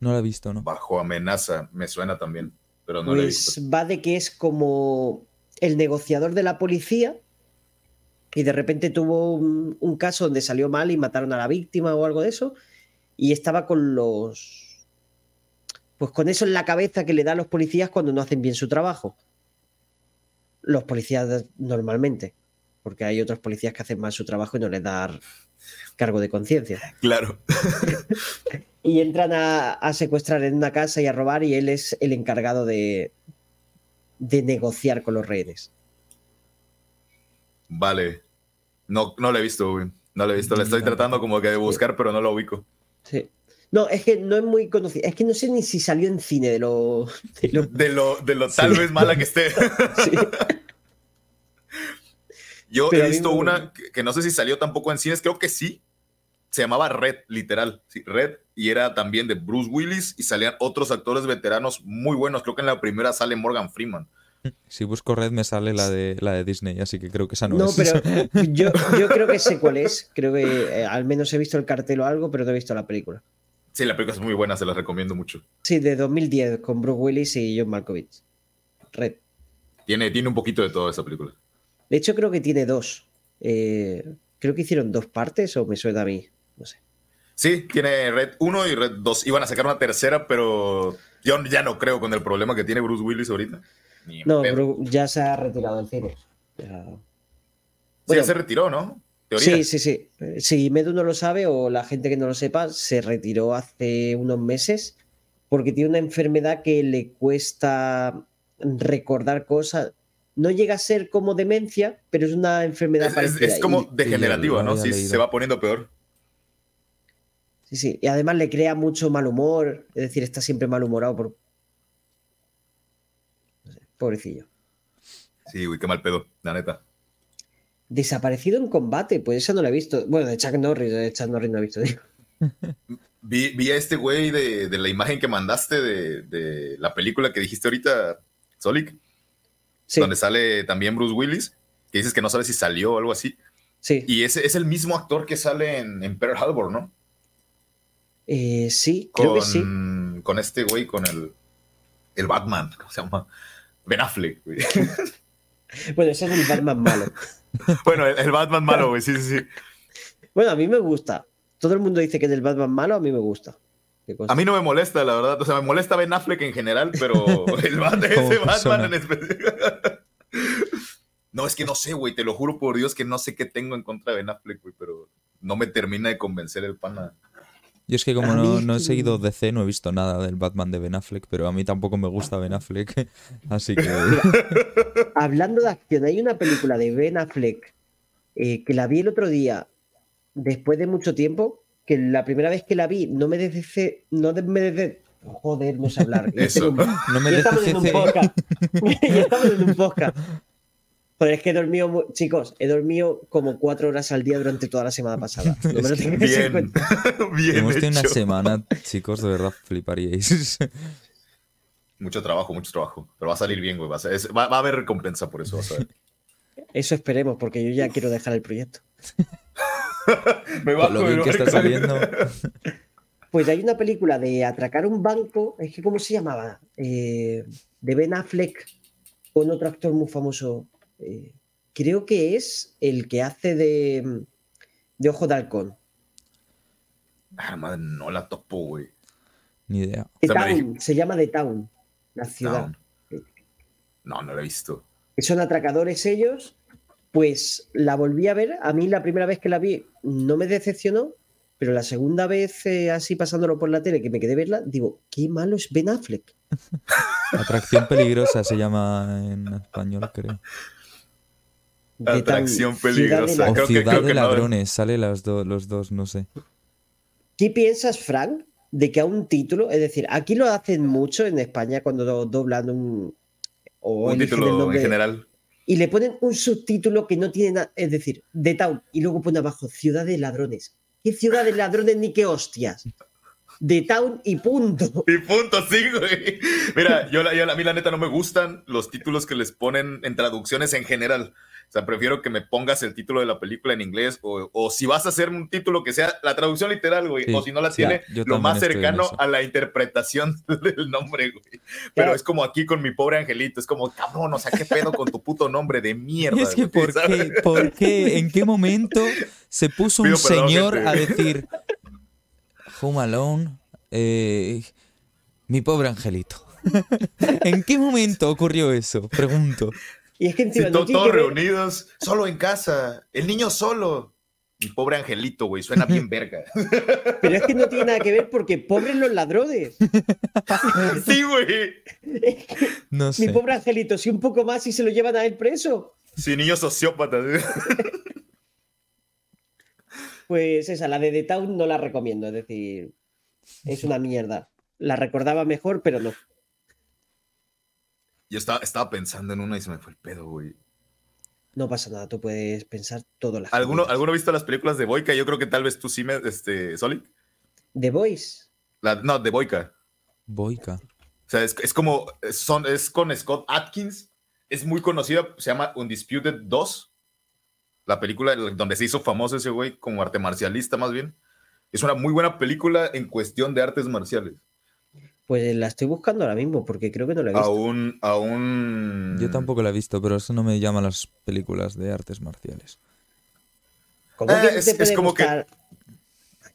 No la he visto, ¿no?
bajo amenaza, me suena también, pero no la he visto.
Pues va de que es como el negociador de la policía y de repente tuvo un, un caso donde salió mal y mataron a la víctima o algo de eso y estaba con los pues con eso en la cabeza que le da a los policías cuando no hacen bien su trabajo. Los policías normalmente, porque hay otros policías que hacen mal su trabajo y no les da cargo de conciencia.
Claro.
Y entran a, a secuestrar en una casa y a robar y él es el encargado de, de negociar con los rehenes.
Vale. No, no la he visto, güey. No la he visto. La estoy tratando como que de buscar, pero no la ubico.
Sí. No, es que no es muy conocido. Es que no sé ni si salió en cine de lo. de lo-
De lo, de lo tal vez mala que esté.
sí.
Yo
Pero
he visto una que, que no sé si salió tampoco en cines, creo que sí. Se llamaba Red, literal. Sí, Red. Y era también de Bruce Willis y salían otros actores veteranos muy buenos. Creo que en la primera sale Morgan Freeman.
Si busco Red me sale la de, la de Disney, así que creo que esa no,
No,
es.
pero yo, yo creo que sé cuál es. Creo que eh, al menos he visto el cartel o algo, pero no he visto la película.
Sí, la película es muy buena, se la recomiendo mucho.
Sí, de 2010, con Bruce Willis y John Malkovich. Red.
Tiene, tiene un poquito de toda esa película.
De hecho, creo que tiene dos. Eh, creo que hicieron dos partes o me suena a mí. No sé.
Sí, tiene Red 1 y Red 2. Iban a sacar una tercera, pero yo ya no creo con el problema que tiene Bruce Willis ahorita. Ni
No,
pedo.
Bru- ya se ha retirado del cine. Ya-
Sí, ya se retiró, ¿no? Teoría.
Sí, sí, sí. Si Medu no lo sabe o la gente que no lo sepa, se retiró hace unos meses porque tiene una enfermedad que le cuesta recordar cosas. No llega a ser como demencia, pero es una enfermedad
Es,
parecida.
es como
Y-
degenerativa,
Sí,
¿no? Sí, se va poniendo peor.
sí, sí. Y además le crea mucho mal humor, es decir, está siempre malhumorado por. no sé, pobrecillo.
Sí, güey, qué mal pedo, la neta.
Desaparecido en combate, pues esa no la he visto. Bueno, de Chuck Norris, de Chuck Norris no he visto. digo.
Vi, vi a este güey de, de la imagen que mandaste de, de la película que dijiste ahorita, Solic,
Sí.
donde sale también Bruce Willis, que dices que no sabes si salió o algo así.
Sí.
Y ese es el mismo actor que sale en, en Pearl Harbor, ¿no?
Eh, sí,
Con,
creo que sí.
con este güey, con el, el Batman, ¿cómo se llama? Ben Affleck, güey.
Bueno, ese es el Batman malo.
bueno, el, el Batman malo, güey, sí, sí, sí.
Bueno, a mí me gusta. Todo el mundo dice que es el Batman malo, a mí me gusta.
A mí no me molesta, la verdad. O sea, me molesta Ben Affleck en general, pero el Bat- ese. Batman en específico. No, es que no sé, güey. Te lo juro por Dios que no sé qué tengo en contra de Ben Affleck, güey, pero no me termina de convencer el pana.
Yo es que como no,
mí-
no he seguido DC, no he visto nada del Batman de Ben Affleck, pero a mí tampoco me gusta Ben Affleck, así que...
Hablando de acción, hay una película de Ben Affleck eh, que la vi el otro día, después de mucho tiempo, que la primera vez que la vi no me desce, no de- me joder, no sé hablar. Ya
Eso.
un-
No me
ya estamos en un podcast. ya estamos en un podcast. Joder, es que he dormido, chicos, he dormido como cuatro horas al día durante toda la semana pasada. No me lo
Bien,
cuenta.
bien
Hemos tenido una
hecho.
semana, chicos, de verdad fliparíais.
Mucho trabajo, mucho trabajo. Pero va a salir bien, güey. Va a, ser- es- va- va a haber recompensa por eso, vas a ver.
Eso esperemos, porque yo ya quiero dejar el proyecto.
Me
Con lo bien que está saliendo.
Pues hay una película de atracar un banco, es que ¿cómo se llamaba? Eh, de Ben Affleck con otro actor muy famoso. Eh, creo que es el que hace de, de Ojo de Halcón.
Ah, madre, no la topo, güey.
Ni idea.
The
O sea, me
Town, se llama The Town, la ciudad.
No. no, no la he visto.
Que son atracadores ellos. Pues la volví a ver. A mí la primera vez que la vi no me decepcionó, pero la segunda vez, eh, así pasándolo por la tele, que me quedé a verla, digo, qué malo es Ben Affleck.
Atracción peligrosa se llama en español, creo.
Atracción
ciudad de
peligrosa.
la-
O
creo que-
Ciudad
creo
de
que no.
Ladrones, sale las do- los dos, no sé.
¿Qué piensas, Frank, de que a un título, es decir, aquí lo hacen mucho en España cuando do- doblan un. O
Un
el
título
nombre,
en general.
Y le ponen un subtítulo que no tiene nada, es decir, The Town, y luego pone abajo Ciudad de Ladrones. ¿Qué ciudad de ladrones ni qué hostias? The Town y punto.
Y punto, sí, güey. Mira, yo, la- yo la- a mí la neta no me gustan los títulos que les ponen en traducciones en general. O sea, prefiero que me pongas el título de la película en inglés o, o si vas a hacer un título que sea la traducción literal, güey,
Sí,
o si no la
sí,
tiene, lo más cercano a la interpretación del nombre, güey. Pero es como aquí con mi pobre angelito, es como, cabrón, o sea, ¿qué pedo con tu puto nombre de mierda?
Y es que,
güey?
¿por qué, ¿por qué? ¿En qué momento se puso un
Pido perdón,
señor
gente.
a decir Home Alone, eh, mi pobre angelito? ¿En qué momento ocurrió eso? Pregunto.
Y es que encima no tiene
todos
que ver-
reunidos, solo en casa, el niño solo. Mi pobre angelito, güey, suena bien verga.
pero es que no tiene nada que ver porque pobres los ladrones.
sí, güey.
No
Mi pobre angelito, si un poco más y se lo llevan a él preso.
Sí, niño sociópata.
Pues esa, la de The Town no la recomiendo, es decir, es una mierda. La recordaba mejor, pero no.
Yo estaba, estaba pensando en una y se me fue el pedo, güey.
No pasa nada, tú puedes pensar todo las
¿Alguno, ¿Alguno ha visto las películas de Boyka? Yo creo que tal vez tú sí me, este,
quieras. The Voice.
La- no, de Boyka.
Boica.
O sea, es, es como, son, es con Scott Atkins. Es muy conocida, se llama Undisputed 2. La película donde se hizo famoso ese güey como arte marcialista más bien. Es una muy buena película en cuestión de artes marciales.
Pues la estoy buscando ahora mismo porque creo que no la he visto.
Aún, aún...
Yo tampoco la he visto, pero eso no me llama las películas de artes marciales.
¿Cómo que no
es- como que-?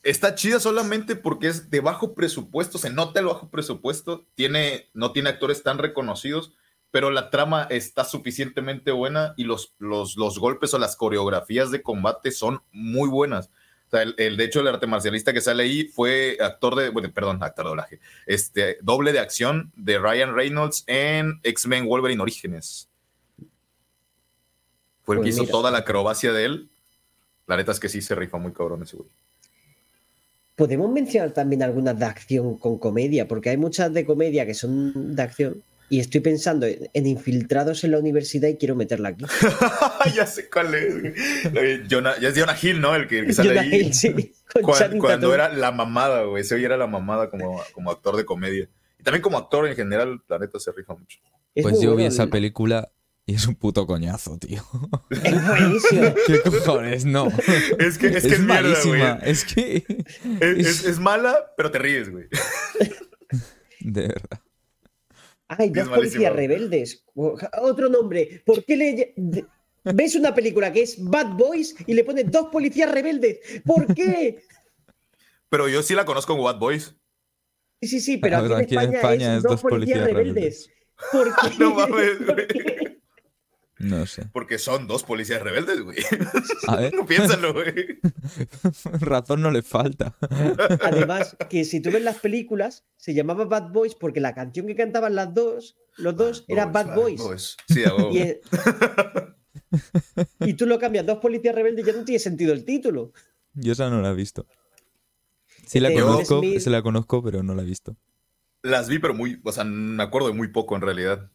Está chida solamente porque es de bajo presupuesto, se nota el bajo presupuesto, tiene, no tiene actores tan reconocidos, pero la trama está suficientemente buena y los, los, los golpes o las coreografías de combate son muy buenas. Sea, el, el- de hecho, el arte marcialista que sale ahí fue actor de, bueno, perdón, actor de doblaje, este, doble de acción de Ryan Reynolds en X-Men Wolverine Orígenes. Fue el
Pues
que hizo
mira.
toda la acrobacia de él. La neta es que sí se rifa muy cabrón ese güey.
Podemos mencionar también algunas de acción con comedia, porque hay muchas de comedia que son de acción. Y estoy pensando en infiltrados en la universidad y quiero meterla aquí.
ya sé cuál es. Jonah- ya es Jonah Hill, ¿no? El que, el que sale
Jonah
ahí.
Hill, sí,
cuando
Tatum.
era la mamada, güey. Ese hoy era la mamada como, como actor de comedia. Y también como actor en general, la neta se rifa mucho.
Es
Pues yo vi esa
el-
película Y es un puto coñazo, tío.
Es buenísimo.
¿Qué cojones? No.
Es que es, que es, mierda, güey.
malísima. Es que.
Es, es- es mala, pero te ríes, güey.
De verdad.
Hay
Es
dos policías rebeldes. Otro nombre. ¿Por qué le ves una película que es Bad Boys y le pones dos policías rebeldes? ¿Por qué?
Pero yo sí la conozco como Bad Boys.
Sí, sí, sí, pero
Ahora,
aquí en España, es dos policías, rebeldes. ¿Por qué?
No mames,
¿Por
güey.
qué?
No sé.
Porque son dos policías rebeldes, güey.
A ver,
Piénsalo, güey.
razón no le falta.
Además, que si tú ves las películas, se llamaba Bad Boys porque la canción que cantaban las dos, los dos, era Bad Boys.
Sí, a.
Y, es- y tú lo cambias, dos policías rebeldes, ya no tiene sentido el título.
Yo esa no la he visto. Sí la conozco, sí la conozco, pero no la he visto.
Las vi, pero muy. O sea, me acuerdo de muy poco en realidad.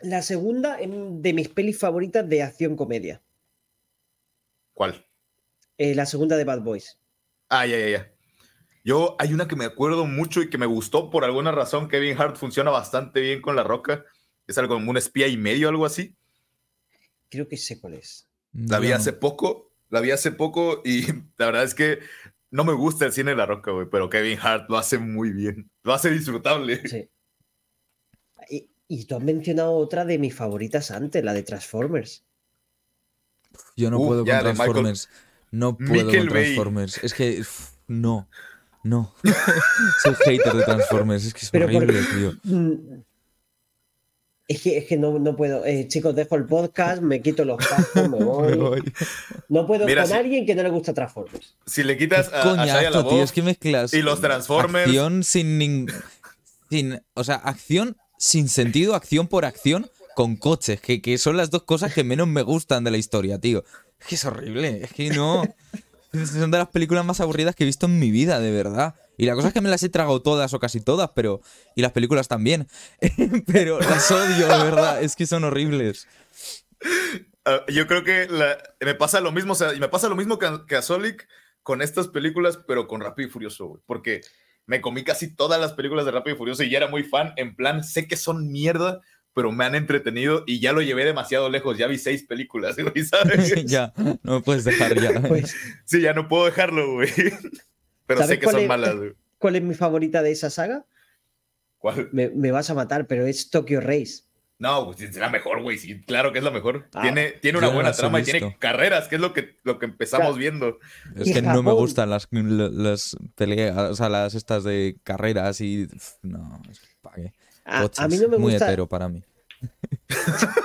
La segunda es de mis pelis favoritas de acción comedia.
¿Cuál?
Eh, la segunda de Bad Boys.
Ah, ya, ya, ya. Yo, hay una que me acuerdo mucho y que me gustó por alguna razón. Kevin Hart funciona bastante bien con La Roca. Es algo como un espía y medio, algo así.
Creo que sé cuál es.
La vi hace poco, la vi hace poco y la verdad es que no me gusta el cine de La Roca, güey, pero Kevin Hart lo hace muy bien. Lo hace disfrutable.
Sí. Y, y tú has mencionado otra de mis favoritas antes, la de Transformers.
Yo no
Uh,
puedo con Transformers. No puedo
Michael
con
Bay.
Transformers. Es que. uf, no. No. Soy hater de Transformers. Es que es
Pero por-
horrible, tío.
Mm. Es que, es que no, no puedo. Eh, chicos, dejo el podcast, me quito los cascos, me voy.
Me voy.
No puedo
Mira,
con
si-
alguien que no le gusta Transformers.
Si le quitas a, a
Coñazo,
LaBeouf,
tío. Es que mezclas.
y los Transformers-
Acción sin. nin- sin o sea, acción sin sentido, acción por acción con coches. Que, que son las dos cosas que menos me gustan de la historia, tío. Es que es horrible. Es que no. Son de las películas más aburridas que he visto en mi vida, de verdad. Y la cosa es que me las he tragado todas o casi todas, pero. Y las películas también. pero las odio, de verdad. Es que son horribles.
Ah, yo creo que me pasa lo mismo, o sea, me pasa lo mismo que, a- que a Solic con estas películas, pero con Rápido y Furioso, güey, porque me comí casi todas las películas de Rápido y Furioso y ya era muy fan, en plan, sé que son mierda, pero me han entretenido y ya lo llevé demasiado lejos, ya vi seis películas, güey, ¿sabes?
ya, no me puedes dejar ya.
Pues,
Sí, ya no puedo dejarlo, güey. Pero
¿Sabes
sé que son
es-
malas, güey.
¿Cuál es mi favorita de esa saga?
¿Cuál?
Me, me vas a matar, pero es Tokyo Race.
No, pues es la mejor, güey, sí, claro que es la mejor.
Ah,
tiene tiene una buena trama y tiene carreras, que es lo que, lo que empezamos
Claro.
viendo.
Es que no me gustan las, las peleas, o sea, las estas de carreras y. No, es pa' qué.
A, a mí no me
muy
gusta.
hetero para mí.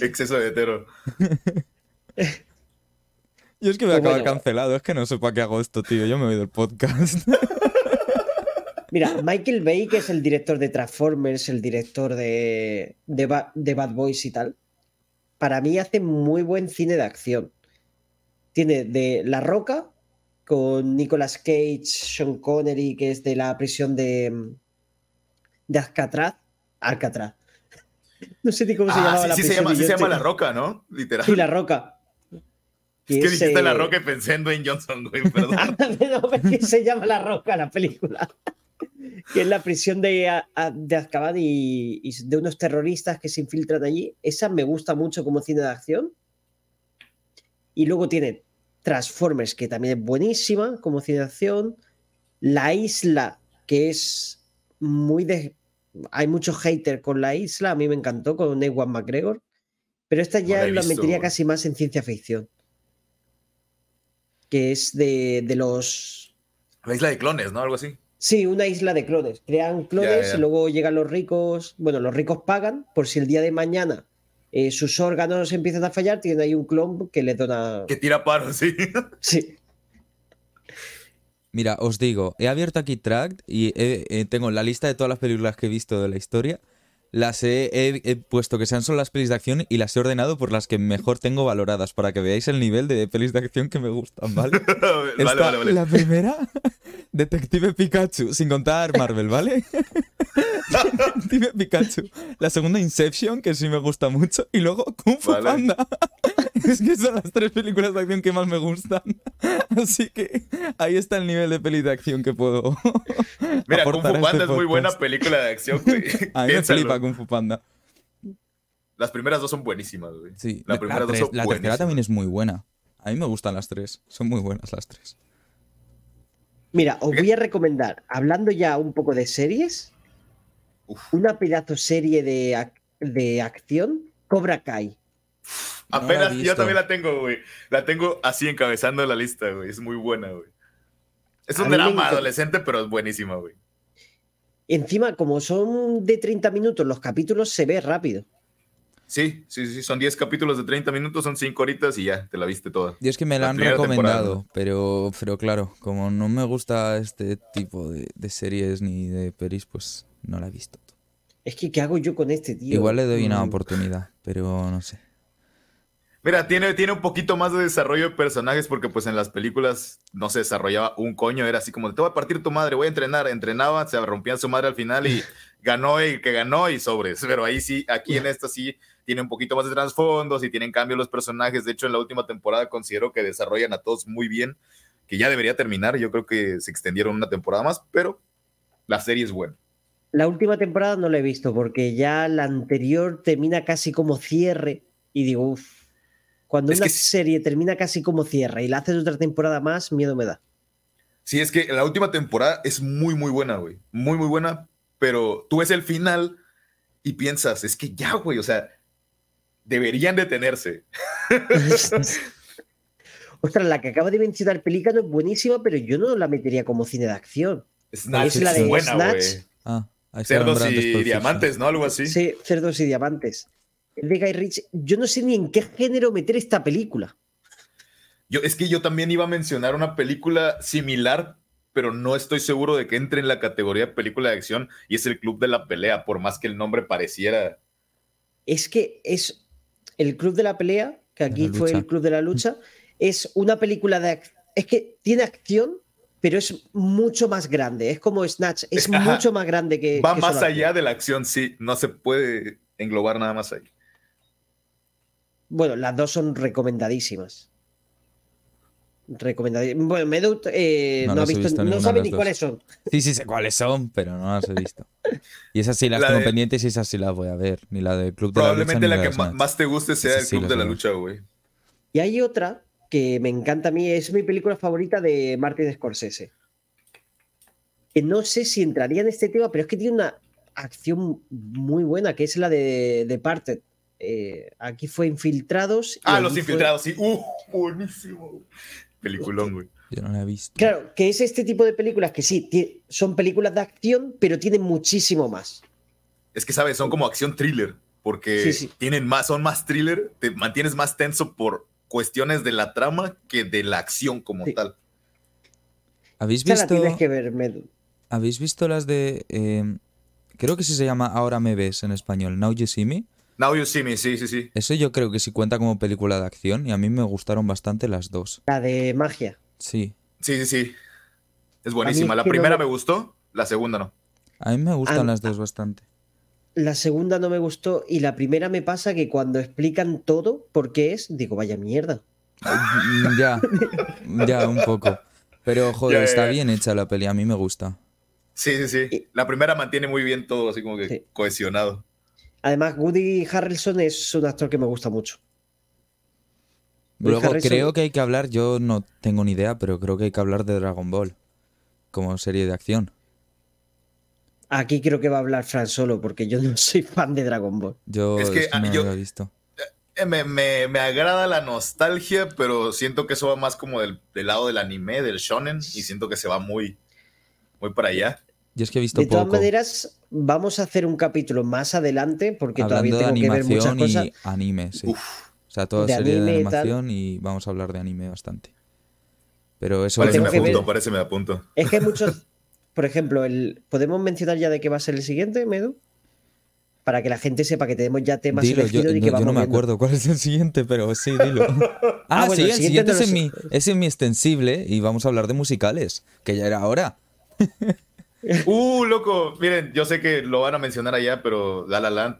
Exceso de hetero.
Yo es que me
Pues
acaba
bueno.
cancelado, es que no sé para qué hago esto, tío. Yo me voy del podcast.
Mira, Michael Bay, que es el director de Transformers, el director de, de, Ba- de Bad Boys y tal, para mí hace muy buen cine de acción. Tiene de La Roca, con Nicolas Cage, Sean Connery, que es de la prisión de, de Alcatraz. Alcatraz. No sé ni cómo se
Ah,
llamaba
sí,
la
sí se
prisión.
llama,
y
sí se llama La Roca, ¿no? Literal.
Sí, La Roca.
es que dijiste La
eh,
Roca y pensé en Dwayne Johnson, güey, perdón.
Ah, no, que se llama La Roca la película. Que es la prisión de, a- de Azkaban y, y de unos terroristas que se infiltran allí. Esa me gusta mucho como cine de acción. Y luego tiene Transformers, que también es buenísima como cine de acción. La Isla, que es muy de. Hay muchos haters con La Isla. A mí me encantó con Ewan McGregor. Pero esta ya
la
metería casi más en ciencia ficción. Que es de, de los.
La isla de clones, ¿no? Algo así.
Sí, una isla de clones. Crean clones y luego llegan los ricos. Bueno, los ricos pagan por si el día de mañana eh, sus órganos empiezan a fallar, tienen ahí un clon que les dona.
Que tira paro, sí.
Sí.
Mira, os digo, he abierto aquí Tract y he- eh, tengo la lista de todas las películas que he visto de la historia. Las he, he- he puesto que sean solo las pelis de acción y las he ordenado por las que mejor tengo valoradas para que veáis el nivel de pelis de acción que me gustan, ¿vale?
vale, vale, vale.
La primera, Detective Pikachu, sin contar Marvel, ¿vale? Dime Pikachu. La segunda Inception, que sí me gusta mucho. Y luego Kung Fu
Vale.
Panda. Es que son las tres películas de acción que más me gustan. Así que ahí está el nivel de peli de acción que puedo.
Mira, Kung Fu
este
Panda es muy buena película de acción, güey.
A mí me
Piénsalo.
flipa Kung Fu Panda.
Las primeras dos son buenísimas, güey.
Sí,
La
la,
primera dos
tres-
son
la tercera también es muy buena. A mí me gustan las tres. Son muy buenas las tres.
Mira, os voy a recomendar, hablando ya un poco de series,
Uf.
una pedazo serie de, ac- de acción, Cobra Kai.
No
Apenas, yo también la tengo, güey. La tengo así encabezando la lista, güey. Es muy buena, güey. Es un drama adolescente, pero es buenísima, güey.
Encima, como son de 30 minutos los capítulos, se ve rápido.
Sí, sí, sí. Son 10 capítulos de 30 minutos, son 5 horitas y ya, te la viste toda.
Y es que me la
La
han recomendado, pero, pero claro, como no me gusta este tipo de, de series ni de pelis, pues no la he visto.
Es que, ¿qué hago yo con este tío?
Igual le doy una
Mm,
oportunidad, pero no sé.
Mira, tiene, tiene un poquito más de desarrollo de personajes porque pues en las películas no se desarrollaba un coño, era así como, te voy a partir tu madre, voy a entrenar, entrenaba, se rompían su madre al final y ganó y que ganó y sobres, pero ahí sí, aquí en esta sí tiene un poquito más de trasfondos y tienen cambio los personajes, de hecho en la última temporada considero que desarrollan a todos muy bien, que ya debería terminar, yo creo que se extendieron una temporada más, pero la serie es buena.
La última temporada no la he visto porque ya la anterior termina casi como cierre y digo, uff, cuando
Es
una
que
serie termina casi como cierre y la haces otra temporada más, miedo me da.
Sí, es que la última temporada es muy, muy buena, güey. Muy, muy buena. Pero tú ves el final y piensas, es que ya, güey, o sea, deberían detenerse.
Ostras, la que acaba de mencionar Pelícano es buenísima, pero yo no la metería como cine de acción.
Snatch
Es la de
buena,
Snatch.
güey.
Ah,
Cerdos y diamantes, ¿no? Algo así.
Sí, Cerdos y Diamantes. De Guy Ritchie. Yo no sé ni en qué género meter esta película.
Yo, es que yo también iba a mencionar una película similar, pero no estoy seguro de que entre en la categoría de película de acción y es el Club de la Pelea, por más que el nombre pareciera.
Es que es el Club de la Pelea, que aquí fue el Club de la Lucha, es una película de... Es que tiene acción, pero es mucho más grande. Es como Snatch, es
Ajá.
mucho más grande que...
Va
que
más allá
acción.
de la acción, sí. No se puede englobar nada más ahí.
Bueno, las dos son recomendadísimas. Recomendadísimas. Bueno, Medu eh,
No
no, ha visto,
visto
no sabe ni
dos.
cuáles son.
Sí, sí sé cuáles son, pero no las he visto. Y esas sí las
La
tengo
de-
pendientes y esas sí las voy a ver. Ni la del Club de la Lucha
Probablemente la
la
que más te guste sea el
sí
Club
la
de la. Lucha, güey.
Y hay otra que me encanta a mí, es mi película favorita de Martin Scorsese. Que no sé si entraría en este tema, pero es que tiene una acción muy buena, que es la de Departed. Eh, aquí fue Infiltrados.
Ah, Los
fue-
Infiltrados, sí. ¡Uh! Buenísimo. Peliculón, güey.
Yo no la he visto.
Claro, que es este tipo de películas que sí, son películas de acción, pero tienen muchísimo más.
Es que, ¿sabes? Son como acción thriller, porque
Sí, sí.
tienen más, son más thriller, te mantienes más tenso por cuestiones de la trama que de la acción como
Sí.
tal.
¿Habéis visto,
tienes que ver, Medu.
¿Habéis visto las de... eh, creo que sí se llama Ahora me ves en español, Now You See Me?
Now You See Me, sí, sí, sí.
Eso yo creo que sí cuenta como película de acción y a mí me gustaron bastante las dos.
La de magia.
Sí.
Sí, sí, sí. Es buenísima.
es
La
no
primera
me-
gustó, la segunda no.
A mí me gustan las dos bastante.
La segunda no me gustó y la primera me pasa que cuando explican todo por qué es, digo, vaya mierda.
Mm, Ya, ya, un poco. Pero joder, está bien hecha la peli, a mí me gusta.
Sí, sí, sí. La primera mantiene muy bien todo, así como que
Sí.
cohesionado.
Además, Woody Harrelson es un actor que me gusta mucho.
Luego
Harrelson-
creo que hay que hablar, yo no tengo ni idea, pero creo que hay que hablar de Dragon Ball como serie de acción.
Aquí creo que va a hablar Fran solo, porque yo no soy fan de Dragon Ball.
Yo
Es que,
es que
ah,
no
yo-
lo había visto.
Eh, Me, me- me agrada la nostalgia, pero siento que eso va más como del, del lado del anime, del shonen, y siento que se va muy, muy para allá.
Yo es que he visto
De todas
poco.
maneras, vamos a hacer un capítulo más adelante, porque
hablando de
todavía tengo que ver muchas
animación
cosas.
y anime, sí.
Uf.
O sea, toda
De
serie de
anime y tal.
animación y vamos a hablar de anime bastante. Pero eso
Parece me apunto,
ver-
parece me apunto.
Es que hay muchos. Por ejemplo, el, ¿podemos mencionar ya de qué va a ser el siguiente, Medu? Para que la gente sepa que tenemos ya temas
Dilo, yo,
elegidos y
no,
que
yo
vamos
no me
viendo.
acuerdo cuál es el siguiente, pero sí, dilo. Ah,
Ah, bueno,
sí,
el
el
siguiente
siguiente
no
es, en mi, es en mi extensible y vamos a hablar de musicales, que ya era hora.
Uh, loco. Miren, yo sé que lo van a mencionar allá, pero La La Land.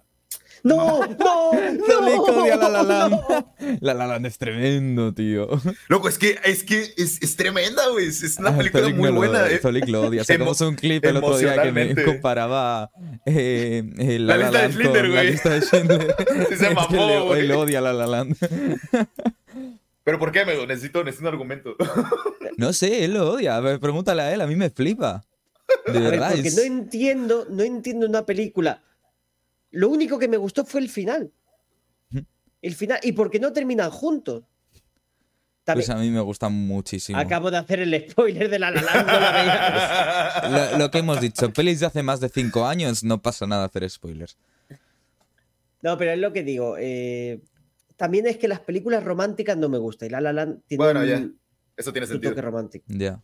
No, no, no.
odia La La Land. La La Land es tremendo, tío.
Loco, es que es, que es, es tremenda, güey. Es, es una
Ah,
película muy
lo-
buena. eh.
Zolik lo odia. Sacamos un clip el otro día que me comparaba eh, eh, La,
La
La,
lista de
Land
Schindler,
con la
güey.
lista de Schindler.
Se
Es que
mamó, güey.
él odia La La Land.
Pero ¿por qué, amigo? Necesito, necesito un argumento.
No sé, él lo odia. A ver, Pregúntale a él, a mí me flipa. De verdad.
porque
es-
no entiendo, no entiendo una película. Lo único que me gustó fue el final. El final, y porque no terminan juntos. También,
Pues a mí me gusta muchísimo.
acabo de hacer el spoiler de la La la veas.
Lo, lo que hemos dicho, pelis de hace más de cinco años, no pasa nada hacer spoilers.
No, pero es lo que digo. eh, también es que las películas románticas no me gustan. Y La La Land tiene
Bueno,
un,
ya. Eso tiene
un
sentido.
toque romántico.
Ya.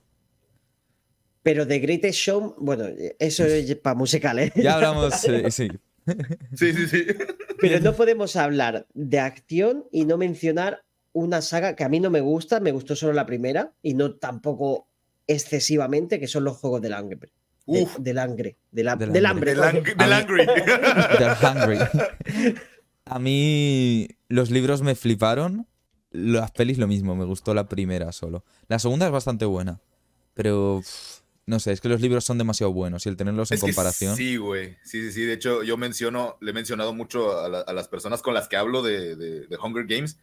Pero The Greatest Show, bueno, eso es para musicales.
Ya hablamos, eh, sí.
Sí, sí, sí.
Pero no podemos hablar de acción y no mencionar una saga que a mí no me gusta, me gustó solo la primera y no tampoco excesivamente, que son los juegos del hambre. De-
Uf.
del hambre. Del, ha-
Del hambre.
hambre.
Del, del
A mí-
angry.
They're hungry. A mí los libros me fliparon. Las pelis lo mismo, me gustó la primera solo. La segunda es bastante buena. Pero no sé, es que los libros son demasiado buenos y el tenerlos en
Es que
comparación.
Sí, güey. Sí, sí, sí. De hecho, yo menciono, le he mencionado mucho a, la- a las personas con las que hablo de, de- de Hunger Games.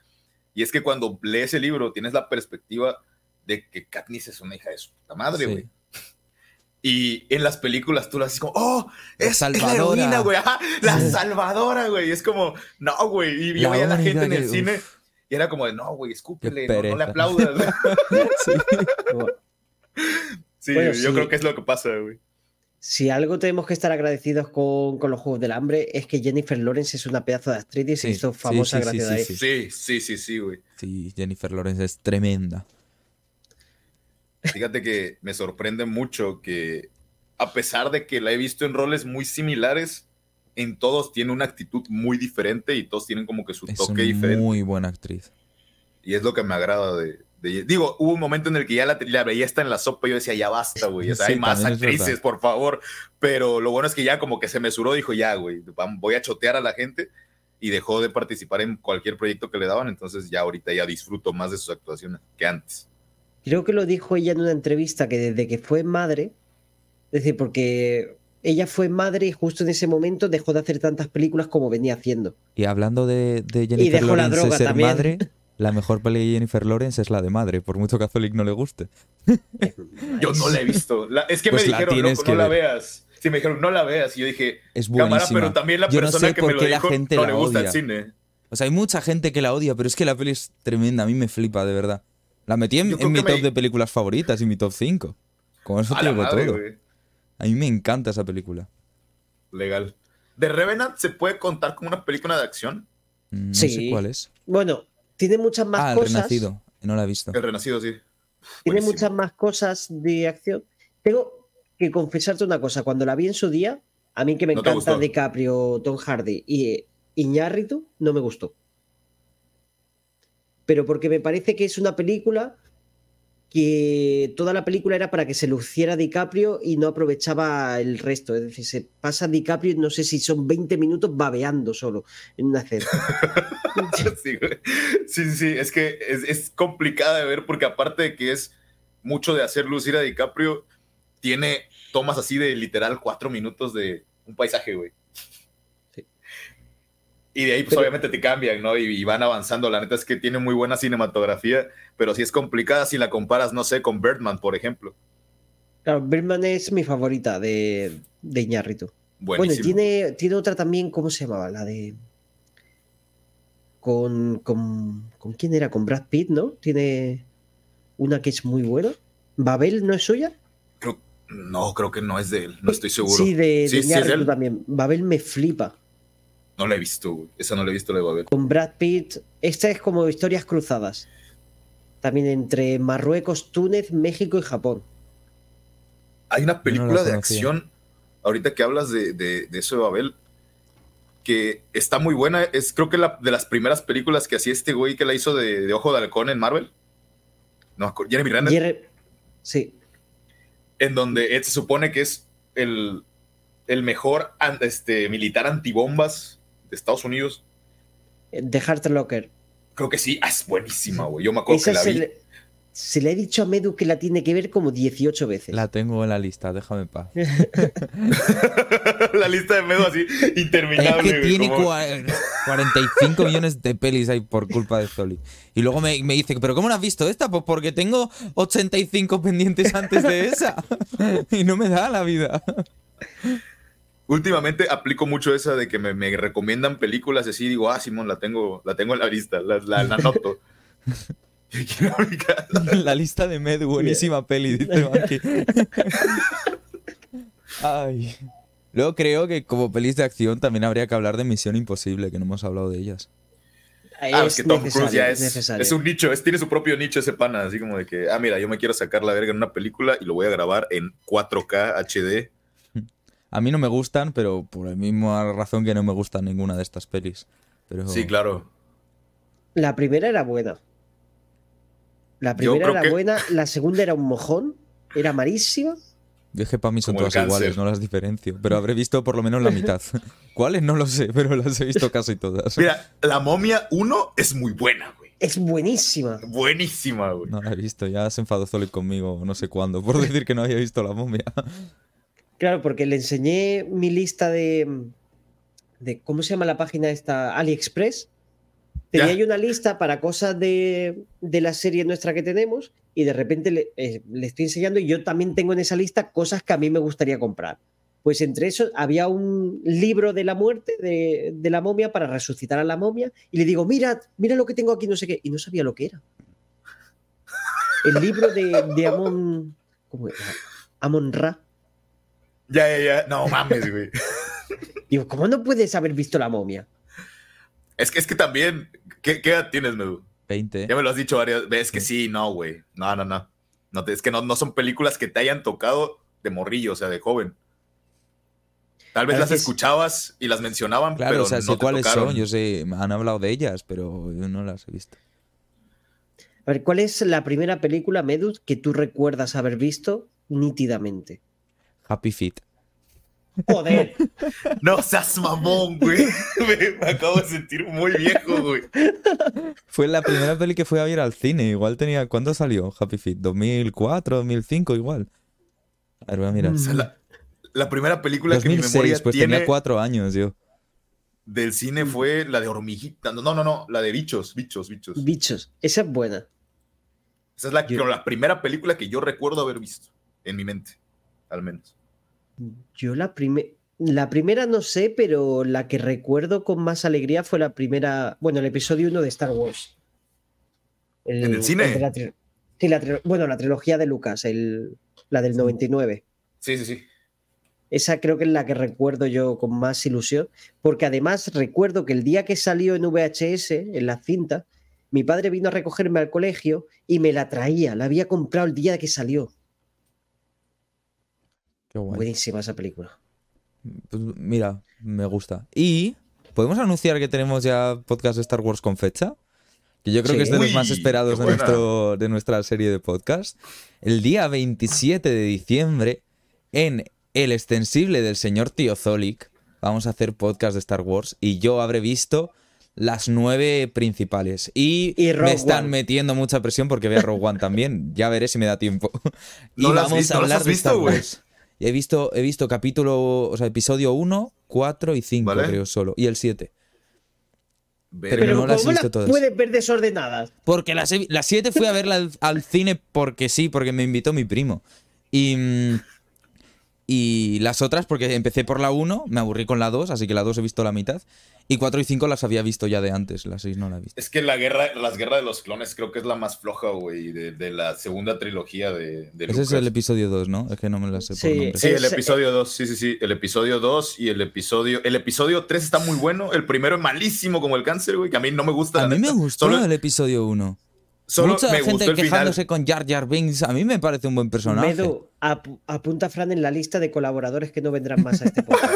Y es que cuando lees el libro tienes la perspectiva de que Katniss es una hija de su puta madre,
Sí.
güey. Y en las películas tú lo haces como, oh, es, la
salvadora.
heroína, güey. La salvadora, güey. Es como, no, güey. Y yo veía a la gente en el
que-
cine
uf.
y era como de, no, güey, escúpele, no, no le aplaudas.
Sí.
sí,
Bueno,
yo
sí.
creo que es lo que pasa, güey.
Si algo tenemos que estar agradecidos con, con los juegos del hambre es que Jennifer Lawrence es una pedazo de actriz y se
Sí,
hizo famosa
sí,
gracias
sí,
a eso.
Sí, sí, sí, sí, güey.
Sí, Jennifer Lawrence es tremenda.
Fíjate que me sorprende mucho que, a pesar de que la he visto en roles muy similares, en todos tiene una actitud muy diferente y todos tienen como que su
Es
toque
una
diferente.
muy buena actriz.
Y es lo que me agrada de, de- Digo, hubo un momento en el que ya la, la veía hasta en la sopa y yo decía, ya basta, güey. O sea,
Sí,
hay más actrices, por favor. Pero lo bueno es que ya como que se mesuró, dijo, ya, güey, voy a chotear a la gente. Y dejó de participar en cualquier proyecto que le daban. Entonces ya ahorita ya disfruto más de sus actuaciones que antes.
Creo que lo dijo ella en una entrevista que desde que fue madre, es decir, porque ella fue madre y justo en ese momento dejó de hacer tantas películas como venía haciendo.
Y hablando de, de Jennifer
dejó la
Lawrence
droga
ser
también.
madre, la mejor peli de Jennifer Lawrence es la de madre, por mucho que a Zolik no le guste.
Yo no la he visto. La- es que
Pues
me
la
dijeron,
tienes
loco,
que
no la veas. Sí, me dijeron, no la veas. Y yo dije,
Es
cámara,
buenísima.
pero también la
Yo no
persona
sé
que
por
me lo
qué la
dijo
gente
no
la
le gusta el cine.
O sea, hay mucha gente que la odia, pero es que la peli es tremenda. A mí me flipa, de verdad. La metí en, mi
me-
top de películas favoritas y mi top 5. Con eso
A
te digo
madre,
todo. A mí me encanta esa película.
Legal. ¿De Revenant se puede contar como una película de acción?
Mm, No
Sí.
sé cuál es.
Bueno, tiene muchas más
Ah, El
cosas.
Renacido. No la he visto.
El Renacido, sí.
Tiene
Buenísimo.
muchas más cosas de acción. Tengo que confesarte una cosa. Cuando la vi en su día, a mí que me
¿No te
encanta? DiCaprio, Tom Hardy y Iñárritu, no me gustó. Pero porque me parece que es una película que toda la película era para que se luciera DiCaprio y no aprovechaba el resto. Es decir, se pasa DiCaprio, no sé si son 20 minutos babeando solo en una
güey. sí, sí, sí. Es que es, es complicada de ver porque aparte de que es mucho de hacer lucir a DiCaprio, tiene tomas así de literal cuatro minutos de un paisaje, güey. Y de ahí, pues
Pero-
obviamente te cambian, ¿no? Y, y van avanzando. La neta es que tiene muy buena cinematografía, pero sí es complicada si la comparas, no sé, con Birdman, por ejemplo.
Claro, Birdman es mi favorita de, de Iñárritu. Bueno, tiene, tiene otra también, ¿cómo se llamaba? La de. Con, con. ¿Con quién era? Con Brad Pitt, ¿no? Tiene una que es muy buena. ¿Babel no es suya?
Creo- no, creo que no es de él, no estoy seguro.
Sí, de,
Sí,
de
sí es él.
también. Babel me flipa.
No la he visto, güey. Esa no la he visto, la de Babel.
Con Brad Pitt. Esta es como historias cruzadas. También entre Marruecos, Túnez, México y Japón.
Hay una película de acción, ahorita que hablas de, de- de eso de Babel, que está muy buena. Es creo que la, de las primeras películas que hacía este güey que la hizo de, de Ojo de Halcón en Marvel. No, Jeremy Renner.
Sí.
en donde él se supone que es el, el mejor este, militar antibombas de Estados Unidos.
The Heart Locker.
Creo que sí, ah, es buenísima, güey. Yo me acuerdo
Esa
que la
se
vi.
le, se le he dicho a Medu que la tiene que ver como 18 veces.
La tengo en la lista, déjame en paz.
la lista de medo así
Es
interminable.
que
güey,
tiene
como-
cua- 45 millones de pelis ahí por culpa de Zoli. Y luego me, me dice, ¿pero cómo no has visto esta? Pues porque tengo 85 pendientes antes de esa. y no me da la vida.
Últimamente aplico mucho esa de que me, me recomiendan películas y así digo, ah, Simón, la tengo, la tengo en la lista, la, la, la aplicar.
La lista de Medu, buenísima peli, dice. Ay. Luego creo que como pelis de acción también habría que hablar de Misión Imposible, que no hemos hablado de ellas.
Ah, es, que Tom Cruise
necesario,
ya
es
es,
necesario.
es un nicho, es, tiene su propio nicho ese pana, así como de que, ah, mira, yo me quiero sacar la verga en una película y lo voy a grabar en 4K HD.
A mí no me gustan, pero por la misma razón que no me gustan ninguna de estas pelis. Pero...
Sí, claro.
La primera era buena. La primera era
que-
buena, la segunda era un mojón, era malísima.
Yo es que para mí son
Como
todas iguales, no las diferencio. Pero habré visto por lo menos la mitad. ¿Cuáles? No lo sé, pero las he visto casi todas.
Mira, La Momia 1 es muy buena, güey.
Es buenísima.
Buenísima, güey.
No la he visto, ya se enfadó Zoli conmigo no sé cuándo por decir que no había visto la momia.
Claro, porque le enseñé mi lista de, de ¿cómo se llama la página esta? AliExpress. Tenía yo una lista para cosas de, de la serie nuestra que tenemos y de repente le, eh, le estoy enseñando y yo también tengo en esa lista cosas que a mí me gustaría comprar. Pues entre esos había un libro de la muerte de, de la momia para resucitar a la momia y le digo, mira, mira lo que tengo aquí, no sé qué, y no sabía lo que era. El libro de, de Amon, ¿cómo era? Amon Ra.
Ya, ya, ya. No mames, güey.
Digo, ¿cómo no puedes haber visto la momia?
Es que, es que también, ¿qué, qué edad tienes, Medu?
20.
Ya me lo has dicho varias veces que sí, no, güey. No, no, no. no te- es que no, no son películas que te hayan tocado de morrillo, o sea, de joven. Tal vez las escuchabas y las mencionaban,
Claro,
pero
o sea,
no
sé
te
cuáles
tocaron.
son, yo sé, me han hablado de ellas, pero yo no las he visto.
A ver, ¿cuál es la primera película, Medus, que tú recuerdas haber visto nítidamente?
Happy Feet.
Joder,
No seas mamón, güey. me, me acabo de sentir muy viejo, güey.
Fue la primera peli que fui a ver al cine. Igual tenía. ¿Cuándo salió Happy Feet? ¿2004, 2005? Igual. A ver, voy a mirar.
O sea, la, la primera película que mi
2006,
memoria
pues
tiene
tenía cuatro años yo.
del cine fue la de hormiguita. No, no, no, la de bichos, bichos, bichos.
bichos. Esa es buena.
Esa es la,
Yo-
la primera película que yo recuerdo haber visto, en mi mente, al menos.
Yo la primera. La primera no sé, pero la que recuerdo con más alegría fue la primera. Bueno, el episodio 1 de Star Wars.
¿En el cine?
la sí, la bueno, la trilogía de Lucas, el, la del 99.
Sí, sí, sí.
Esa creo que es la que recuerdo yo con más ilusión, porque además recuerdo que el día que salió en VHS, en la cinta, mi padre vino a recogerme al colegio y me la traía, la había comprado el día que salió.
Qué guay.
Buenísima esa película.
Pues mira, me gusta. Y podemos anunciar que tenemos ya podcast de Star Wars con fecha. Que yo creo
Sí.
que es de los
Uy,
más esperados de, nuestro, de nuestra serie de podcast. El día 27 de diciembre, en el extensible del señor Tío Zolik, vamos a hacer podcast de Star Wars. Y yo habré visto las nueve principales. Y, me están
One.
metiendo mucha presión porque veo Rogue One también. Ya veré si me da tiempo. y
¿No las has
vamos
visto?
a
¿No las
hablar de Star? Wars. Y he visto, he visto capítulo, o sea, episodio 1, 4 y 5,
Vale.
creo solo. Y el 7.
Ve-
Pero
Pero,
no las he
¿cómo
visto
las
todas.
puedes ver desordenadas?
Porque las, he las 7 fui a verla al, al cine porque sí, porque me invitó mi primo. Y, mm, y las otras porque empecé por la 1, me aburrí con la 2, así que la 2 he visto la mitad. Y 4 y 5 las había visto ya de antes, la 6 no la he visto.
Es que la guerra, las guerras de los clones creo que es la más floja, güey, de, de la segunda trilogía de, de
Ese es
Lucas.
el episodio 2, ¿no? Es que no me las sé por
Sí,
nombre.
Sí, el episodio 2, sí, sí, sí. El episodio 2 y el episodio. El episodio 3 está muy bueno. El primero es malísimo como el cáncer, güey, que a mí no me gusta.
A
la
mí me gustó
Solo,
el episodio 1.
Solo
Mucha
me
gente
gustó el final.
quejándose con Jar Jar Binks. A mí me parece un buen personaje.
Medo, ap- apunta a Fran en la lista de colaboradores que no vendrán más a este podcast.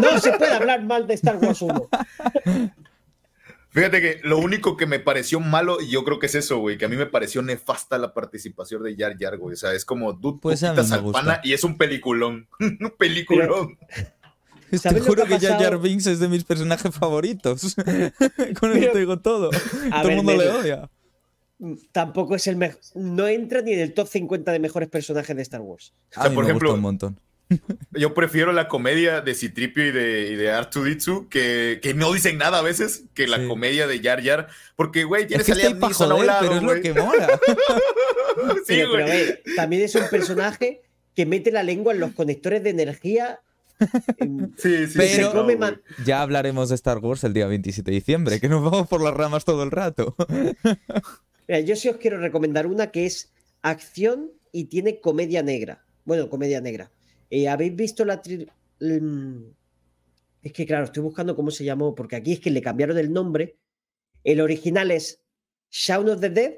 no se puede hablar mal de Star Wars 1.
Fíjate que lo único que me pareció malo, y yo creo que es eso, güey, que a mí me pareció nefasta la participación de Jar Jar, güey. O sea, es como, dude,
Pues a
pana y es un peliculón. un peliculón.
Te
¿Sabes lo
juro
que
que Jar Jar? Binks es de mis personajes favoritos. Con eso
Pero-
te digo todo.
A
todo el mundo le odia.
Tampoco es el mejor. No entra ni en el top 50 de mejores personajes de Star Wars.
A
sea,
mí
por
me
ejemplo,
gusta un montón.
Yo prefiero la comedia de Citripio y de, y de R2D2, que, que no dicen nada a veces, que la
Sí.
comedia de Jar Jar. Porque, güey,
Es
tienes
que
a Liam a un lado,
pero es lo
güey.
que mola.
Sí,
Pero, pero, a
güey.
ver, también es un personaje que mete la lengua en los conectores de energía. en-
Sí, sí,
Pero-
no,
Ya hablaremos de Star Wars el día 27 de diciembre, que nos vamos por las ramas todo el rato.
Mira, yo sí os quiero recomendar una que es acción y tiene comedia negra. Bueno, comedia negra. Eh, ¿Habéis visto la... mm, Es que claro, estoy buscando cómo se llamó, porque aquí es que le cambiaron el nombre. El original es Shaun of the Dead,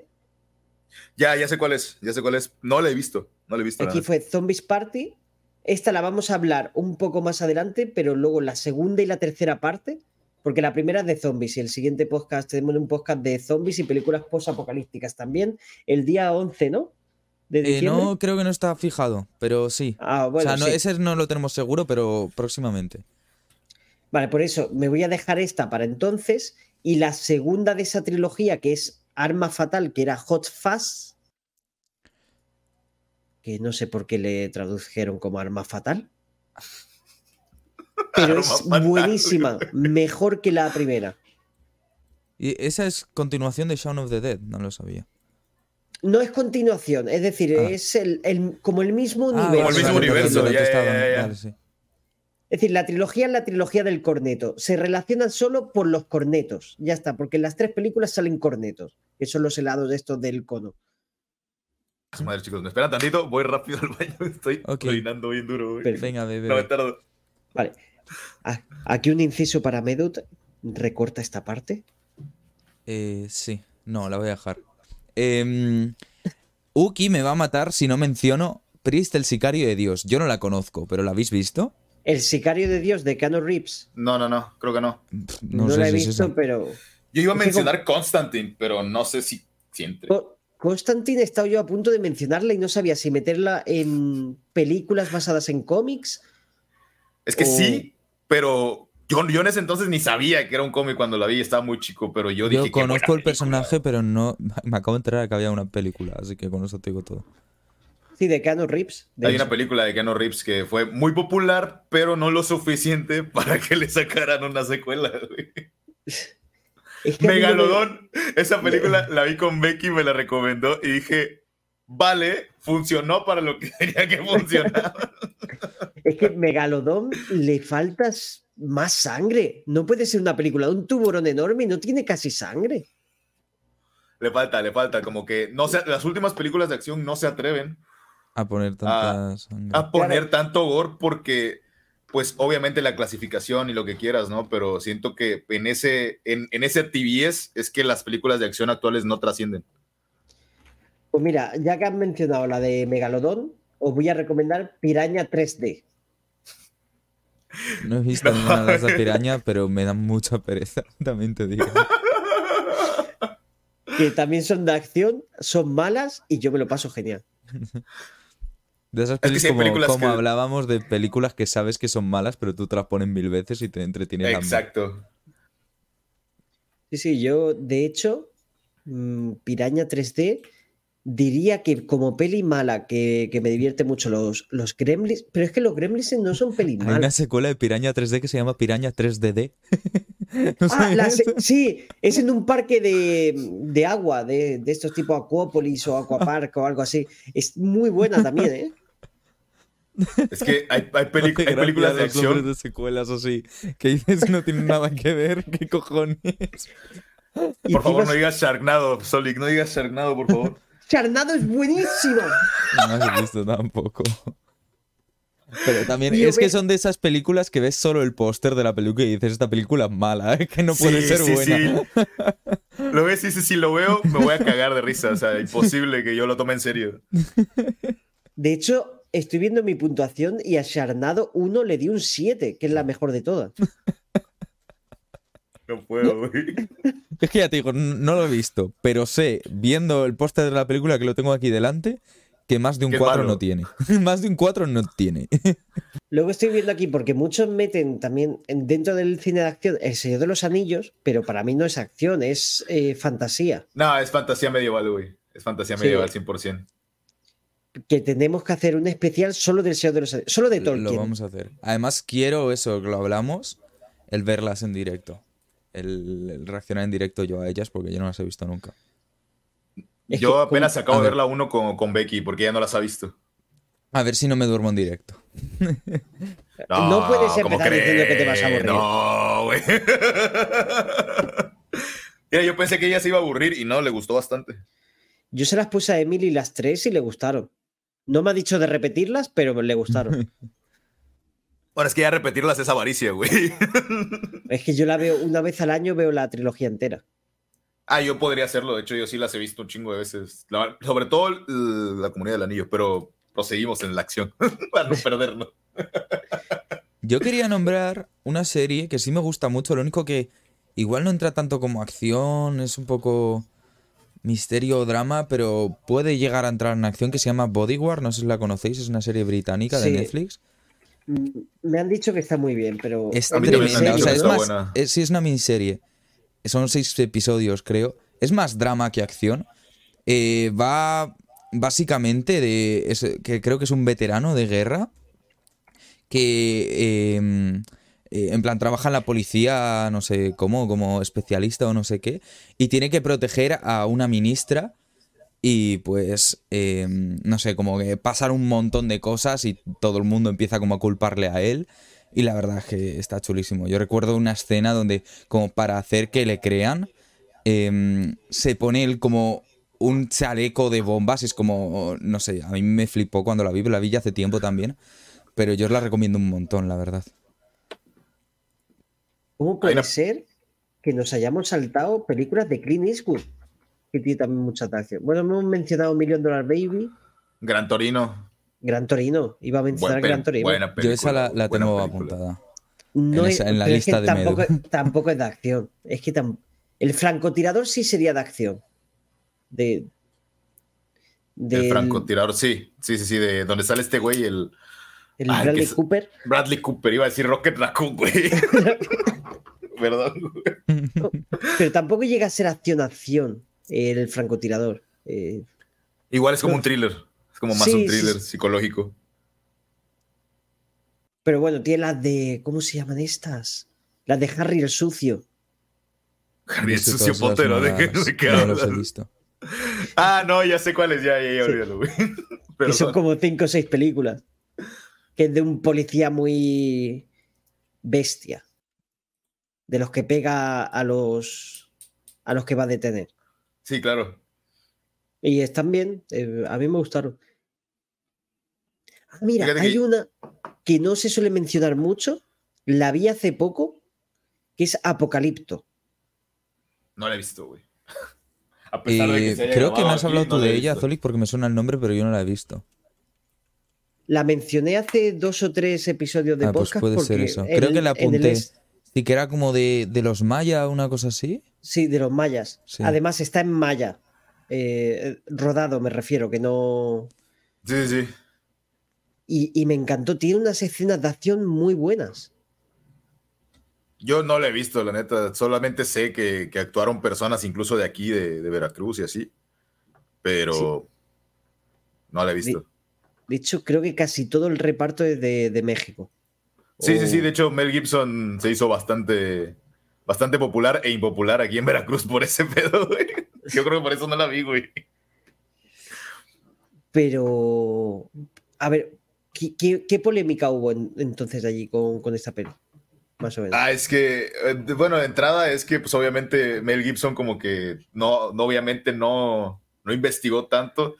Ya, ya sé cuál es, ya sé cuál es. No la he visto, no la he visto.
aquí
nada.
fue Zombies Party. Esta la vamos a hablar un poco más adelante, pero luego la segunda y la tercera parte, porque la primera es de zombies y el siguiente podcast tenemos un podcast de zombies y películas post-apocalípticas también, el día 11, ¿no? De
Eh, no creo que no está fijado, pero sí.
Ah, bueno,
o sea, no,
sí.
ese no lo tenemos seguro, pero próximamente.
Vale, por eso me voy a dejar esta para entonces y la segunda de esa trilogía que es Arma Fatal, que era Hot Fuzz, que no sé por qué le tradujeron como Arma Fatal, pero es buenísima, mejor que la primera.
Y esa es continuación de Shaun of the Dead, no lo sabía.
No es continuación, es decir,
Ah.
es el, el- como el mismo
Ah,
universo.
Como el mismo universo, ya, ya, ya.
vale, sí.
Es decir, la trilogía es la trilogía del corneto. Se relacionan solo por los cornetos. Ya está, porque en las tres películas salen cornetos, que son los helados de estos del cono.
Madre, chicos, me esperan tantito, voy rápido al baño, estoy orinando bien duro.
Venga, bebé.
No.
Vale. Ah, Aquí un inciso para Medut. Recorta esta parte.
Eh, sí, no, la voy a dejar. Em, Uki me va a matar si no menciono Priest, el sicario de Dios. Yo no la conozco, pero ¿la habéis visto?
El sicario de Dios de Keanu Reeves.
No, no, no, creo que no.
Pff,
No,
sé
la he
si
visto, pero.
Yo iba a mencionar Constantine, pero no sé si, si entre.
Co- Constantine he estado yo a punto de mencionarla y no sabía si meterla en películas basadas en cómics.
Es que
o-
sí, pero yo, yo en ese entonces ni sabía que era un cómic cuando la vi, estaba muy chico, pero yo dije
Yo conozco el personaje, pero no. Me acabo de enterar que había una película, así que con eso te digo todo.
Sí, de Keanu Reeves. de
Hay una película de Keanu Reeves que fue muy popular, pero no lo suficiente para que le sacaran una secuela. güey.
Es que me-
Megalodón, esa película la vi con Becky, me la recomendó y dije, vale, funcionó para lo que tenía que funcionar.
Es que Megalodón le faltas más sangre. No puede ser una película de un tiburón enorme y no tiene casi sangre.
le falta, le falta, como que no se, las últimas películas de acción no se atreven
A poner tanta sangre.
a poner tanto gore porque, pues obviamente la clasificación y lo que quieras, ¿no? Pero siento que en ese, en, en ese TBS es que las películas de acción actuales no trascienden.
Pues mira, ya que han mencionado la de Megalodón, os voy a recomendar Piraña 3D.
No he visto
No.
ninguna de esas piraña, pero me dan mucha pereza, también te digo.
Que también son de acción, son malas y yo me lo paso genial.
De esas como,
películas
como
que-
hablábamos de películas que sabes que son malas, pero tú te las pones mil veces y te entretienes.
Exacto.
Sí, sí, yo de hecho, mm, Piraña 3D, diría que como peli mala, que, que me divierte mucho los, los Gremlins, pero es que los Gremlins no son pelis
Hay una
malas.
secuela de Piraña 3D que se llama Piraña 3DD. ¿No
Ah, la sí, es en un parque de, de agua, de, de estos tipo Aquópolis o Aquapark o algo así. Es muy buena también, ¿eh?
Es que hay, hay, peli- hay películas de acción.
de secuelas así, que dices no tienen nada que ver, ¿qué cojones?
Por favor, no digas Sharknado, Solic, no digas Sharknado, por favor.
Charnado es buenísimo.
No has visto tampoco. Pero también es que son de esas películas que ves solo el póster de la película y dices, esta película es mala, ¿eh? que no puede
Sí,
ser
sí,
buena.
sí. Lo ves, sí, sí, sí, lo veo, me voy a cagar de risa. O sea, imposible que yo lo tome en serio.
De hecho, estoy viendo mi puntuación y a Charnado 1 le di un 7, que es la mejor de todas.
No puedo, güey.
Es que ya te digo, no lo he visto, pero sé, viendo el póster de la película que lo tengo aquí delante, que más de un
Que es
4
malo.
no tiene. más de un 4 no tiene.
Luego estoy viendo aquí, porque muchos meten también en- dentro del cine de acción El Señor de los Anillos, pero para mí no es acción, es eh, fantasía.
No, es fantasía medieval, güey. Es fantasía
Sí.
medieval 100%.
Que tenemos que hacer un especial solo del Señor de los Anillos, solo de Tolkien.
Lo vamos a hacer. Además, quiero eso, que lo hablamos, el verlas en directo. El, el reaccionar en directo yo a ellas, porque yo no las he visto nunca.
Es
Yo
que
apenas acabo de
ver.
la 1 con, con Becky, porque ella no las ha visto.
A ver si no me duermo en directo.
No puedes
¿cómo
empezar diciendo que te vas a aburrir.
No, güey. Mira, yo pensé que ella se iba a aburrir y no, le gustó bastante.
Yo se las puse a Emily las tres y le gustaron. No me ha dicho de repetirlas, pero le gustaron.
Bueno, es que ya repetirlas es avaricia, güey.
es que yo la veo una vez al año, veo la trilogía entera.
Ah, yo podría hacerlo. De hecho, yo sí las he visto un chingo de veces. La- sobre todo la comunidad del anillo, pero proseguimos en la acción para no perdernos.
Yo quería nombrar una serie que sí me gusta mucho, lo único que igual no entra tanto como acción, es un poco misterio o drama, pero puede llegar a entrar en acción que se llama Bodyguard, no sé si la conocéis, es una serie británica de
Sí.
Netflix.
Mm, Me han dicho que está muy bien, pero.
Es
A mí también me han
tremenda, o sea, es
está
más, es- sí es una miniserie, son seis episodios creo, es más drama que acción, Eh, va básicamente de, es- que creo que es un veterano de guerra, que eh, eh, en plan trabaja en la policía, no sé cómo, como especialista o no sé qué, y tiene que proteger a una ministra y pues, eh, no sé, como que pasan un montón de cosas y todo el mundo empieza como a culparle a él. Y la verdad es que está chulísimo. Yo recuerdo una escena donde, como para hacer que le crean, em, se pone él como un chaleco de bombas. Es como, no sé, a mí me flipó cuando la vi, pero la vi ya hace tiempo también. Pero yo os la recomiendo un montón, la verdad.
¿Cómo puede ser que nos hayamos saltado películas de Clint Eastwood? Que tiene también mucha atracción. Bueno, hemos mencionado Million Dollar Baby,
Gran Torino.
Gran Torino. Iba a mencionar
Buen
Gran Torino.
buena
Yo esa la,
película,
la tengo
película.
apuntada.
No
en
es-
esa- en la
pero es que
lista de
tampoco, tampoco es de acción. Es que tam- el francotirador sí sería de acción. De.
El francotirador, sí. Sí, sí, sí. De donde sale este güey, el
el
Ay,
Bradley
es-
Cooper.
Bradley Cooper. Iba a decir Rocket Raccoon, güey. Perdón. güey.
Pero tampoco llega a ser acción-acción el francotirador. Eh,
Igual es como un thriller. Es como más
Sí,
un thriller
sí.
psicológico.
pero bueno, tiene las de. ¿Cómo se llaman estas? Las de Harry el Sucio.
Harry el sucio Potter, ¿no? ¿De qué, qué
No los he
hablas?
visto.
Ah, no, ya sé cuál es. Ya, ya, ya,
Sí.
olvídalo, güey.
Que son como cinco o seis películas. Que es de un policía muy bestia. De los que pega a los. a los que va a detener.
Sí, claro.
Y están bien. eh, a mí me gustaron. Ah, mira,
Fíjate
hay
que-
una que no se suele mencionar mucho. La vi hace poco. Que es Apocalipto.
No la he visto, güey. A pesar de
Eh,
que se haya
creo que no
grabado
has hablado tú de ella. Zolik, porque me suena el nombre, pero yo no la he visto.
La mencioné hace dos o tres episodios de
Ah, pues
podcast.
puede ser eso. Creo que la
en el
apunté. Sí, que era como de, de los Maya, una cosa así.
Sí, de los mayas.
Sí.
Además está en maya. Eh, rodado, me refiero, que no.
Sí, sí, sí.
Y, y me encantó. Tiene unas escenas de acción muy buenas.
Yo no la he visto, la neta. Solamente sé que, que actuaron personas incluso de aquí, de, de Veracruz y así. Pero no la he visto.
De hecho, creo que casi todo el reparto es de, de México.
Sí, sí, sí. De hecho, Mel Gibson se hizo bastante, bastante popular e impopular aquí en Veracruz por ese pedo, güey. Yo creo que por eso no la vi, güey.
Pero. A ver, ¿qué, qué- qué polémica hubo en- entonces allí con, con esta peli? Más o menos.
Ah, es que, eh, bueno, de entrada es que, pues obviamente, Mel Gibson como que no, no obviamente no, no investigó tanto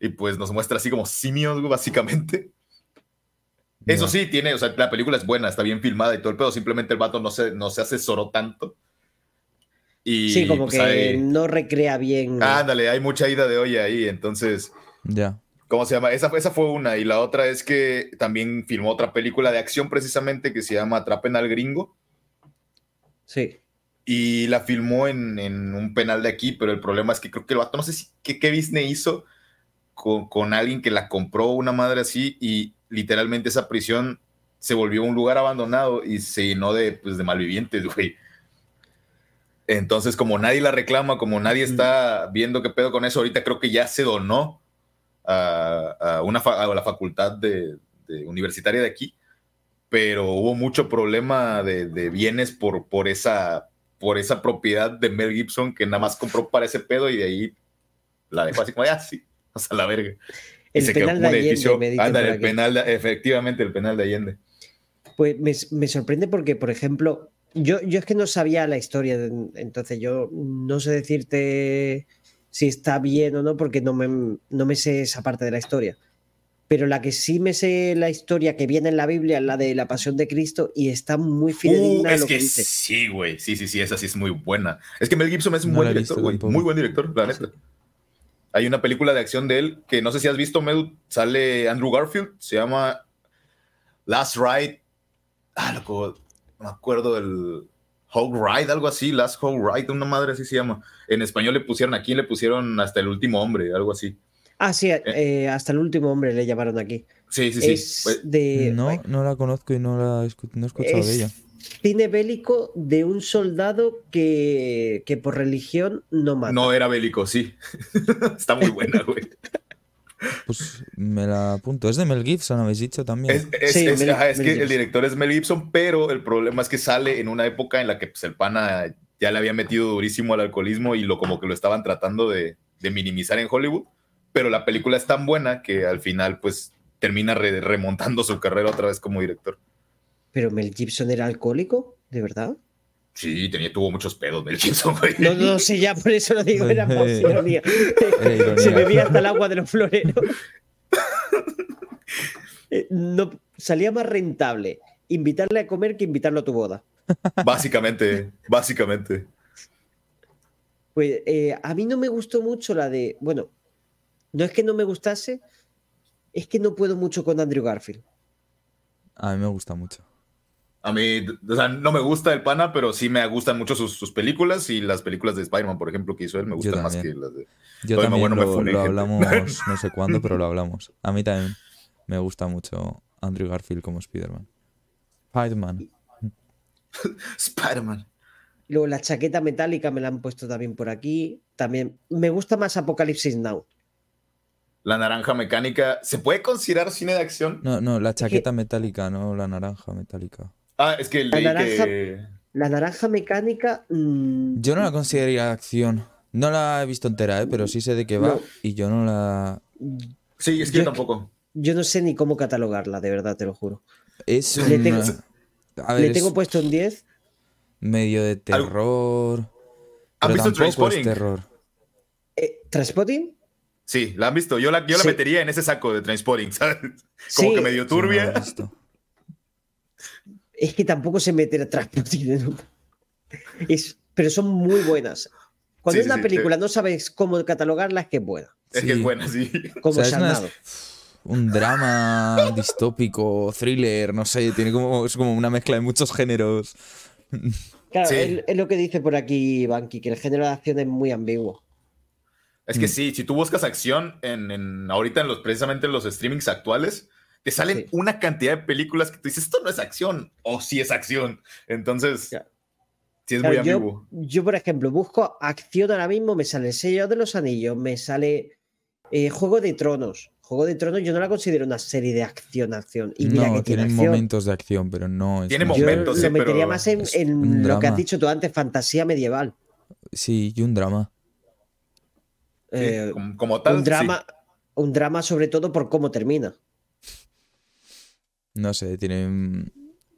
y pues nos muestra así como simios, básicamente. Eso sí, tiene, o sea, la película es buena, está bien filmada y todo el pedo, simplemente el vato no se, no se asesoró tanto. Y,
sí, como
pues,
que
hay-
no recrea bien.
ándale, hay mucha ida de olla ahí, entonces,
Ya.
¿cómo se llama? Esa, esa fue una, y la otra es que también filmó otra película de acción precisamente que se llama Atrapen al Gringo.
Sí.
y la filmó en, en, un penal de aquí, pero el problema es que creo que el vato, no sé si qué, qué Disney hizo con, con, alguien que la compró una madre así y literalmente esa prisión se volvió un lugar abandonado y se llenó de, pues, de malvivientes, güey. Entonces, como nadie la reclama, como nadie está viendo qué pedo con eso, ahorita creo que ya se donó a, a una a la facultad de, de, universitaria de aquí, pero hubo mucho problema de, de, bienes por, por, esa, por esa propiedad de Mel Gibson que nada más compró para ese pedo y de ahí la dejó así como, ya, sí, o sea, la verga.
El
se
penal de
edificio.
Allende,
Anda, el penal, de, efectivamente, el penal de Allende.
Pues me, me, sorprende porque, por ejemplo, yo, yo es que no sabía la historia, entonces yo no sé decirte si está bien o no, porque no me, no me sé esa parte de la historia. Pero la que sí me sé la historia que viene en la Biblia es la de la pasión de Cristo y está muy fidedigna
uh, es
lo que,
que
dice.
Sí, güey, sí, sí, sí, esa sí es muy buena. Es que Mel Gibson es un no buen director, güey, muy buen director, la neta. Hay una película de acción de él que no sé si has visto, Mel, sale Andrew Garfield, se llama Last Ride. Ah, loco, no me acuerdo del Hog Ride, algo así, Last Hog Ride, una madre así se llama. En español le pusieron aquí, le pusieron hasta el último hombre, algo así.
Ah, sí, eh, eh, hasta el último hombre le llamaron aquí.
Sí, sí, sí.
Es pues, de,
no, no la conozco y no la no he escuchado
es
de ella.
Cine bélico de un soldado que, que por religión no mata.
No era bélico, sí. Está muy buena, güey.
Pues me la apunto. Es de Mel Gibson, habéis dicho también.
Es, es, sí, es, Mel, ajá, es Mel que Gibson. el director es Mel Gibson, pero el problema es que sale en una época en la que pues, el pana ya le había metido durísimo al alcoholismo y lo como que lo estaban tratando de, de minimizar en Hollywood. Pero la película es tan buena que al final, pues, termina re, remontando su carrera otra vez como director.
¿Pero Mel Gibson era alcohólico? ¿De verdad?
Sí, tenía, tuvo muchos pedos Mel Gibson, güey.
No, no sé, ya por eso lo digo, era por ironía. Se bebía hasta el agua de los floreros. No, salía más rentable invitarle a comer que invitarlo a tu boda.
Básicamente, básicamente.
Pues eh, a mí no me gustó mucho la de. Bueno, no es que no me gustase, es que no puedo mucho con Andrew Garfield.
A mí me gusta mucho.
A mí, o sea, no me gusta el pana, pero sí me gustan mucho sus, sus películas y las películas de Spider-Man, por ejemplo, que hizo él, me gustan más que las de.
Yo
Todavía
también
bueno, me
lo,
funé,
lo hablamos, no sé cuándo, pero lo hablamos. A mí también me gusta mucho Andrew Garfield como Spider-Man. Spider-Man.
Spider-Man.
Luego la chaqueta metálica me la han puesto también por aquí. También me gusta más Apocalipsis Now.
La naranja mecánica, ¿se puede considerar cine de acción?
No, no, la chaqueta metálica, no la naranja metálica.
Ah, es que
La naranja-
que.
La naranja mecánica. mm,
Yo no la consideraría acción. No la he visto entera, ¿eh? pero sí sé de qué va
No.
y yo no la...
Sí, es que
Yo-
yo tampoco.
yo no sé ni cómo catalogarla, de verdad, te lo juro.
Es
Le
un...
tengo-
A ver,
Le tengo
es
puesto un 10.
medio de terror...
¿Han
Pero
visto Trainspotting?
terror.
Eh, ¿Transpotting?
Sí, la han visto. Yo la, yo la
Sí.
metería en ese saco de Transporting, ¿sabes? Como
Sí.
que medio turbia.
Es que tampoco se mete a Transpotting en un- Es, pero son muy buenas. Cuando
Sí,
una
sí, sí.
película no sabes cómo catalogarla, es que es buena.
Es que es buena, sí.
Como
O sea, una-. Un drama distópico, thriller, no sé, tiene como, es como una mezcla de muchos géneros.
Claro,
Sí.
es, es lo que dice por aquí Banky, que el género de acción es muy ambiguo.
Es que
Mm.
sí, si tú buscas acción en, en- ahorita en los precisamente en los streamings actuales, te salen
Sí.
una cantidad de películas que tú dices, esto no es acción, o sí es acción. Entonces,
Ya.
sí es
Claro,
muy
yo,
ambiguo.
yo, por ejemplo, busco acción ahora mismo, me sale el sello de los anillos, me sale eh, Juego de Tronos. Juego de Tronos yo no la considero una serie de acción, acción. Y mira
no,
que tiene
tienen
acción.
momentos de acción, pero no es.
Tiene
más-
Yo
momentos,
lo
sí,
metería
pero
más en, lo que has dicho tú antes, fantasía medieval.
Sí, y un drama.
Sí,
Eh,
como, como tal,
un
sí.
drama, un drama sobre todo por cómo termina.
No sé, tienen.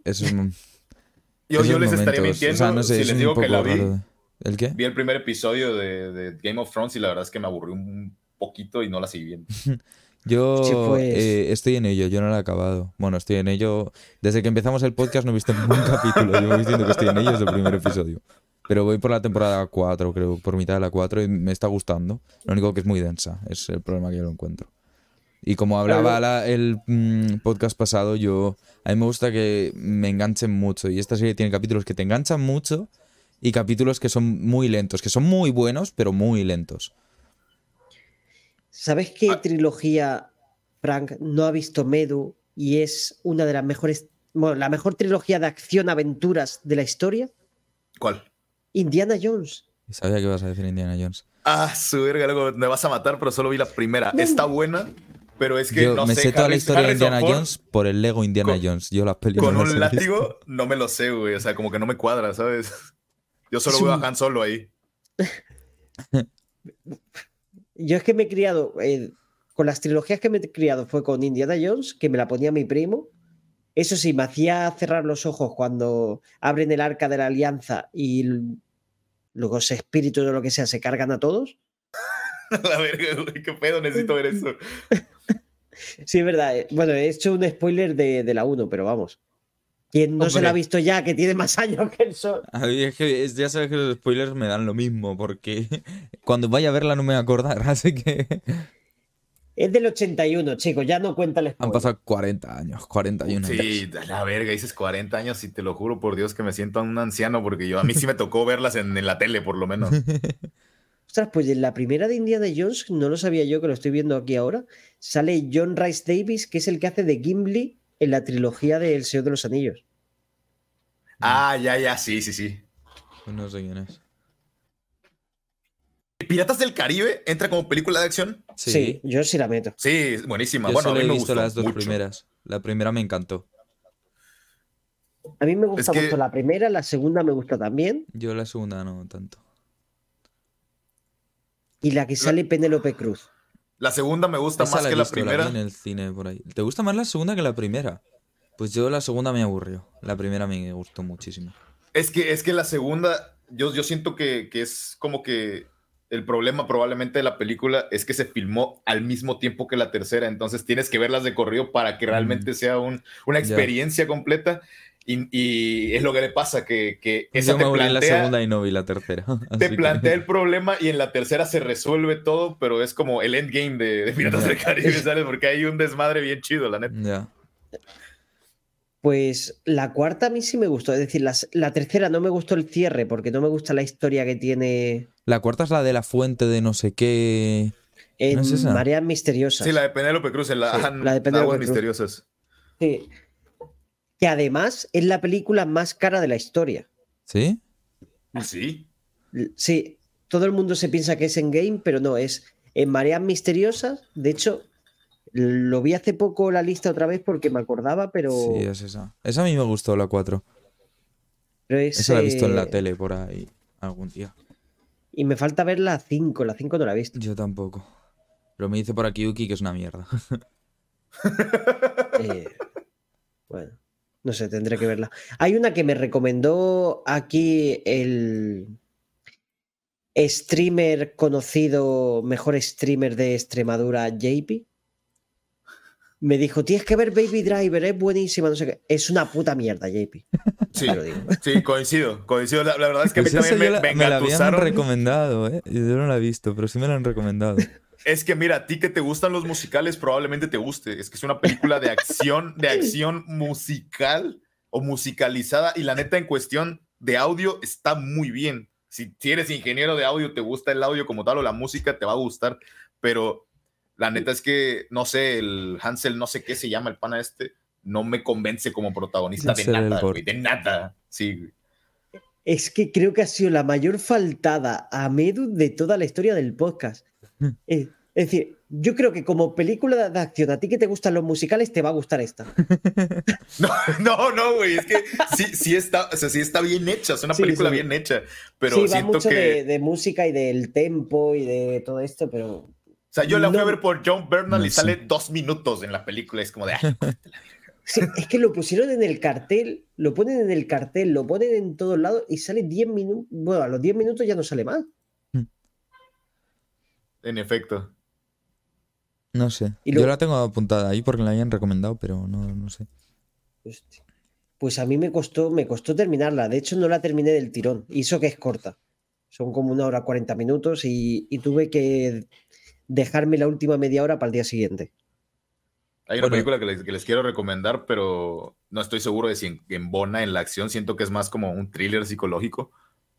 Esos,
Yo,
esos
yo les estaría
momentos,
mintiendo
o sea, no sé,
si
es
les digo que la vi.
raro. ¿El qué?
Vi el primer episodio de, de Game of Thrones y la verdad es que me aburrió un poquito y no la seguí viendo.
Yo
Sí, pues.
eh, estoy en ello, yo no lo he acabado. Bueno, estoy en ello. Desde que empezamos el podcast no he visto ningún capítulo. Yo voy diciendo que estoy en ello desde el primer episodio. Pero voy por la temporada 4, creo, por mitad de la 4 y me está gustando. Lo único que es muy densa, es el problema que yo lo encuentro. Y como hablaba la- el mm, podcast pasado, yo a mí me gusta que me enganchen mucho. Y esta serie tiene capítulos que te enganchan mucho y capítulos que son muy lentos, que son muy buenos, pero muy lentos.
¿Sabes qué
Ah.
trilogía, Frank, no ha visto Medu y es una de las mejores, bueno, la mejor trilogía de acción-aventuras de la historia?
¿Cuál?
Indiana Jones.
Sabía que ibas a decir Indiana Jones.
Ah, su verga, luego me vas a matar, pero solo vi la primera. Está buena, pero es que
Yo
no
me
sé.
sé toda la historia de Indiana
Ford
Jones por el Lego Indiana
con-
Jones. Yo las películas
Con
no
un látigo, no me lo sé, güey. O sea, como que no me cuadra, ¿sabes? Yo solo
Es
veo
un-
a Han Solo ahí.
Yo es que me he criado, eh, con las trilogías que me he criado fue con Indiana Jones, que me la ponía mi primo. Eso sí, me hacía cerrar los ojos cuando abren el arca de la alianza y l- los espíritus o lo que sea se cargan a todos.
la verga, güey. ¿Qué pedo? Necesito ver eso.
Sí, es verdad. eh, Bueno, he hecho un spoiler de, de la 1, pero vamos. Quien no se
Hombre.
la ha visto ya, que tiene más años que el sol.
A mí es que es- ya sabes que los spoilers me dan lo mismo, porque cuando vaya a verla no me voy a acordar, así que
Es del 81, chicos, ya no cuenta el
han
spoiler.
pasado 40 años, 41 años.
Sí, a la verga, dices 40 años y te lo juro por Dios que me siento un anciano porque yo a mí sí me tocó verlas en, en la tele, por lo menos.
Ostras, pues en la primera de Indiana Jones, no lo sabía yo, que lo estoy viendo aquí ahora, sale John Rice Davis, que es el que hace de Gimli en la trilogía de El Señor de los Anillos.
Ah, ya, ya, sí, sí, sí.
No sé quién es.
¿Piratas del Caribe entra como película de acción?
Sí, yo sí la meto.
Sí, buenísima.
Yo
bueno, a
solo
mí
he
me
visto
gustó
las dos
mucho.
primeras. La primera me encantó.
A mí me gusta
que-
mucho la primera, la segunda me gusta también.
Yo la segunda no tanto.
Y la que sale Penélope Cruz.
La segunda me gusta
Esa
más
la
que la primera.
en el cine por ahí. ¿Te gusta más la segunda que la primera? Pues yo la segunda me aburrió. La primera me gustó muchísimo.
Es que, es que la segunda, yo, yo siento que, que es como que el problema probablemente de la película es que se filmó al mismo tiempo que la tercera, entonces tienes que verlas de corrido para que realmente sea un- una experiencia completa. Y, y es lo que le pasa, que, que esa
yo
te
me aburrí en la
plantea,
segunda y no vi la tercera.
te
que-
plantea el problema y en la tercera se resuelve todo, pero es como el endgame de, de Piratas del Caribe, ¿sabes? Porque hay un desmadre bien chido, la neta.
Pues la cuarta a mí sí me gustó. Es decir, las- la, tercera no me gustó el cierre porque no me gusta la historia que tiene
La cuarta es la de la fuente de no sé qué.
en
¿No es esa?
Mareas Misteriosas.
Sí, la de Penélope Cruz, en la,
Sí, la de Penélope
Aguas
Cruz.
Misteriosas.
Sí. Que además es la película más cara de la historia.
¿Sí?
¿Ah, sí?
Sí, todo el mundo se piensa que es en game, pero no, es en Mareas Misteriosas. De hecho, lo vi hace poco la lista otra vez porque me acordaba, pero,
Sí, es esa. Esa a mí me gustó, la 4.
pero es,
Esa la he visto en la
eh,
tele por ahí algún día.
Y me falta ver la 5, la 5 no la he visto.
Yo tampoco. Pero me dice por aquí Uki que es una mierda.
Eh, bueno, no sé, tendré que verla. Hay una que me recomendó aquí el streamer conocido, mejor streamer de Extremadura, JP. Me dijo, tienes que ver Baby Driver, es buenísima, no sé qué. Es una puta mierda, JP.
Sí,
Te lo digo.
sí, coincido, coincido. La, la verdad es que a mí también me,
la-
me
me la habían recomendado, ¿eh? Yo no la he visto, pero sí me la han recomendado.
Es que mira, a ti que te gustan los musicales probablemente te guste. Es que es una película de acción, de acción musical o musicalizada y la neta en cuestión de audio está muy bien. Si, si eres ingeniero de audio, te gusta el audio como tal o la música, te va a gustar. Pero la neta es que, no sé, el Hansel, no sé qué se llama el pana este, no me convence como protagonista de nada, güey, de nada. Sí.
Es que creo que ha sido la mayor faltada a Medu de toda la historia del podcast. Eh, Es decir, yo creo que como película de acción, a ti que te gustan los musicales, te va a gustar esta.
No, no, no, güey, es que sí, sí está, o sea, sí está bien hecha, es una
Sí,
película
sí.
bien hecha, pero
sí, va
siento
mucho
que,
de, de música y del tempo y de todo esto, pero
o sea, yo la fui a ver por John Bernal
No
y sale dos minutos en la película, es como de, ay,
Sí, es que lo pusieron en el cartel, lo ponen en el cartel, lo ponen en todos lados y sale 10 minutos. Bueno, a los 10 minutos ya no sale más.
En efecto.
No sé.
Y
Yo la tengo apuntada ahí porque la habían recomendado, pero no, no sé.
Hostia. Pues a mí me costó, me costó terminarla. De hecho, no la terminé del tirón. Y eso que es corta. Son como una hora 40 minutos y, y tuve que dejarme la última media hora para el día siguiente.
Hay una
Bueno.
película que les, que les quiero recomendar, pero no estoy seguro de si en, embona en la acción, siento que es más como un thriller psicológico,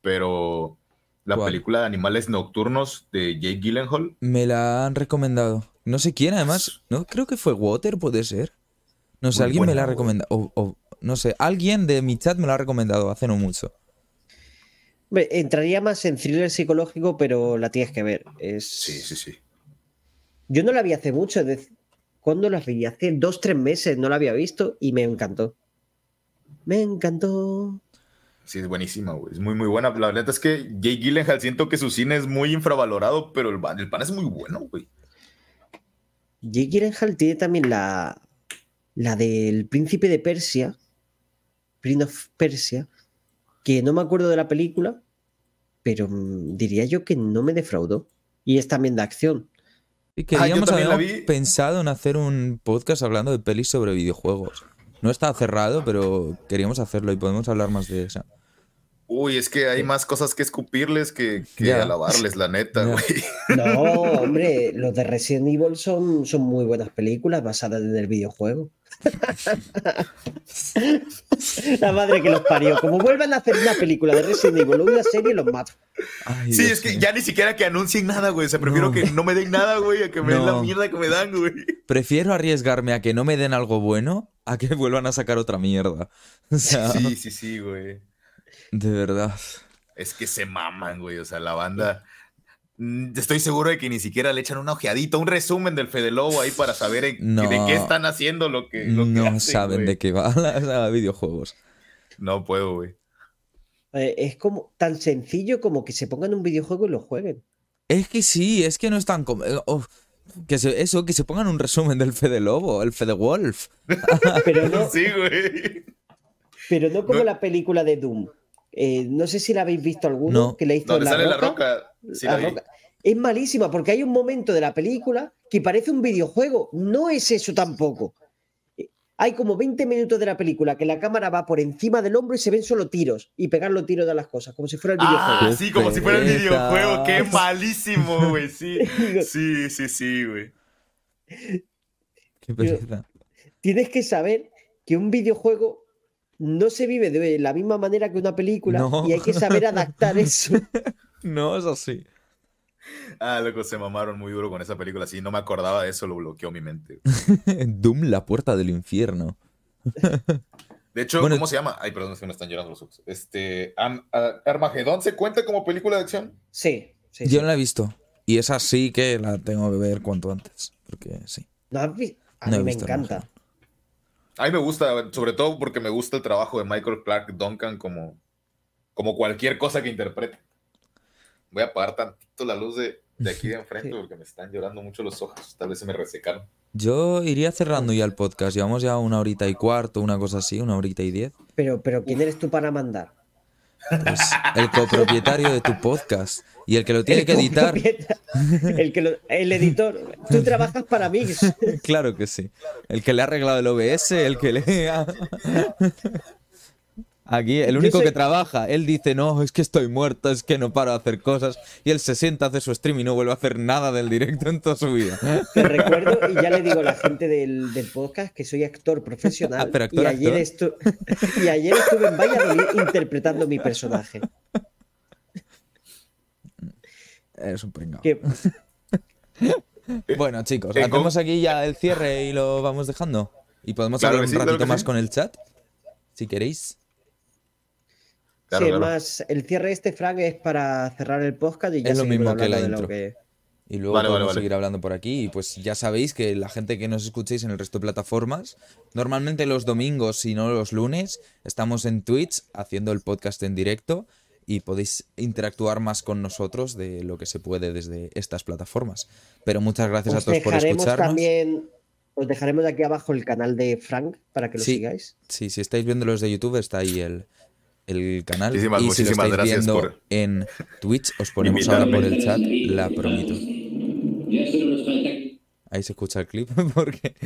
pero la
¿Cuál?
película de Animales Nocturnos de Jake Gyllenhaal.
Me la han recomendado. No sé quién, además. No, creo que fue Water, puede ser. No sé,
Muy
alguien me la ha recomendado. O, o- no sé, alguien de mi chat me la ha recomendado hace no mucho.
Entraría más en thriller psicológico, pero la tienes que ver. Es...
Sí, sí, sí.
Yo no la vi hace mucho. ¿Cuándo la vi? Hace dos, tres meses no la había visto y me encantó. Me encantó.
Sí, es buenísima, güey. Es muy, muy buena. La verdad es que Jake Gyllenhaal siento que su cine es muy infravalorado, pero el, pan- el pan es muy bueno, güey.
Jake Gyllenhaal tiene también la, la del Príncipe de Persia, Prince of Persia, que no me acuerdo de la película, pero mm, diría yo que no me defraudó. Y es también de acción.
Y queríamos,
también la
habíamos
vi.
pensado en hacer un podcast hablando de pelis sobre videojuegos. No está cerrado, pero queríamos hacerlo y podemos hablar más de esa.
Uy, es que hay más cosas que escupirles que, que alabarles, la neta, güey.
No, hombre, los de Resident Evil son, son muy buenas películas basadas en el videojuego. La madre que los parió. Como vuelvan a hacer una película de Resident Evil o una serie, los mato.
Ay,
Sí,
Dios
es que ya ni siquiera que anuncien nada, güey. O sea, prefiero
No.
que no me den nada, güey, a que me den la mierda que me dan, güey.
Prefiero arriesgarme a que no me den algo bueno a que vuelvan a sacar otra mierda. O sea,
Sí, sí, sí, güey.
De verdad.
Es que se maman, güey. O sea, la banda. mm, Estoy seguro de que ni siquiera le echan una ojeadita, un resumen del Fede Lobo ahí para saber en-
No.
de qué están haciendo lo que, lo que
No
hacen,
saben
güey.
de qué va la, la videojuegos.
No puedo, güey.
Eh, es como tan sencillo como que se pongan un videojuego y lo jueguen.
Es que sí, es que no es tan... eh, oh, que se- eso, que se pongan un resumen del Fede Lobo, el Fede Wolf.
Pero no,
Sí, güey.
pero no como
No.
la película de Doom. Eh, no sé si la habéis visto alguno
No.
que le hizo
Donde
la
sale
roca.
la roca. Sí,
La
la vi.
Roca. Es malísima porque hay un momento de la película que parece un videojuego. No es eso tampoco. Eh, Hay como 20 minutos de la película que la cámara va por encima del hombro y se ven solo tiros y pegar los tiros de las cosas, como si fuera el videojuego.
Ah, sí, como si fuera el videojuego. Qué malísimo, güey. Sí, sí, sí, sí, güey.
Qué pereza.
Tienes que saber que un videojuego no se vive de la misma manera que una película
No.
y hay que saber adaptar eso.
No es así.
Ah, loco, se mamaron muy duro con esa película. Sí, no me acordaba de eso, lo bloqueó mi mente.
Doom, la puerta del infierno.
De hecho,
Bueno,
¿cómo se llama? Ay, perdón, es que me están llorando los ojos. Este, Am- ¿Armagedón se cuenta como película de acción?
Sí, sí,
Yo
sí.
no la he visto. Y esa sí que la tengo que ver cuanto antes. Porque sí.
¿No has vi- A
No he
mí me
visto
encanta.
A mí me gusta, sobre todo porque me gusta el trabajo de Michael Clark Duncan como, como cualquier cosa que interprete. Voy a apagar tantito la luz de, de aquí de enfrente
Sí.
porque me están llorando mucho los ojos. Tal vez se me resecaron.
Yo iría cerrando ya el podcast. Llevamos ya una horita y cuarto, una cosa así, una horita y diez.
Pero, pero ¿quién eres tú para mandar?
Pues el copropietario de tu podcast. Y el que lo tiene
El
que editar.
El, que lo- el editor. Tú trabajas para mí.
Claro que sí. El que le ha arreglado el OBS, el que le ha... Aquí, el único que trabaja, él dice, no, es que estoy muerto, es que no paro de hacer cosas. Y él se sienta, hace su stream y no vuelve a hacer nada del directo en toda su vida.
Te recuerdo y ya le digo a la gente del, del podcast que soy actor profesional.
Ah, pero actor,
y, ayer
actor.
estu- y ayer estuve en Valladolid interpretando mi personaje.
Es un pringao.
Que,
Bueno, chicos,
Tengo-
hacemos aquí ya el cierre y lo vamos dejando. Y podemos
Claro
hablar un
sí,
ratito más
sí.
con el chat, si queréis.
Claro,
sí,
claro.
más el cierre de este Frank es para cerrar el podcast y ya
Es lo
seguimos
mismo que la
hablando de lo
intro.
que-
Y luego
Vale,
podemos
vale.
seguir hablando por aquí. Y pues ya sabéis que la gente que nos escuchéis en el resto de plataformas, normalmente los domingos, si no los lunes, estamos en Twitch haciendo el podcast en directo y podéis interactuar más con nosotros de lo que se puede desde estas plataformas. Pero muchas gracias a
Os
todos por
dejaremos
escucharnos.
también, os dejaremos aquí abajo el canal de Frank para que lo
Sí.
sigáis.
Sí, si estáis viendo los de YouTube, está ahí el, el canal.
Muchísimas,
y si lo estáis
gracias
viendo
por-
en Twitch, os ponemos ahora por el chat la promito. Ahí se escucha el clip porque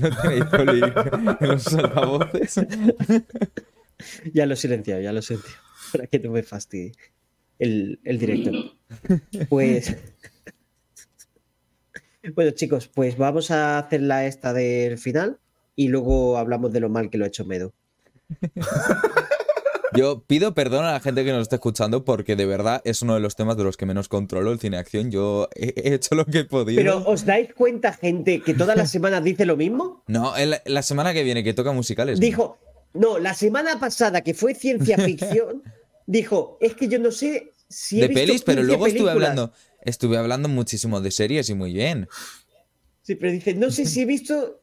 lo tenéis Poli en los altavoces.
Ya lo he silenciado, ya lo he silenciado. Para que no me fastidie el, el director. Pues. Bueno, chicos, pues vamos a hacer la esta del final y luego hablamos de lo mal que lo ha hecho Medo.
Yo pido perdón a la gente que nos está escuchando porque de verdad es uno de los temas de los que menos controlo el cine acción. Yo he he hecho lo que he podido.
Pero ¿os dais cuenta, gente, que todas las semanas dice lo mismo?
No, la semana que viene que toca musicales.
Dijo, no, la semana pasada que fue ciencia ficción, dijo, es que yo no sé si he
de
visto
pelis, pero
15
luego estuve
películas".
hablando, estuve hablando muchísimo de series y muy bien.
Sí, pero dice, no sé si he visto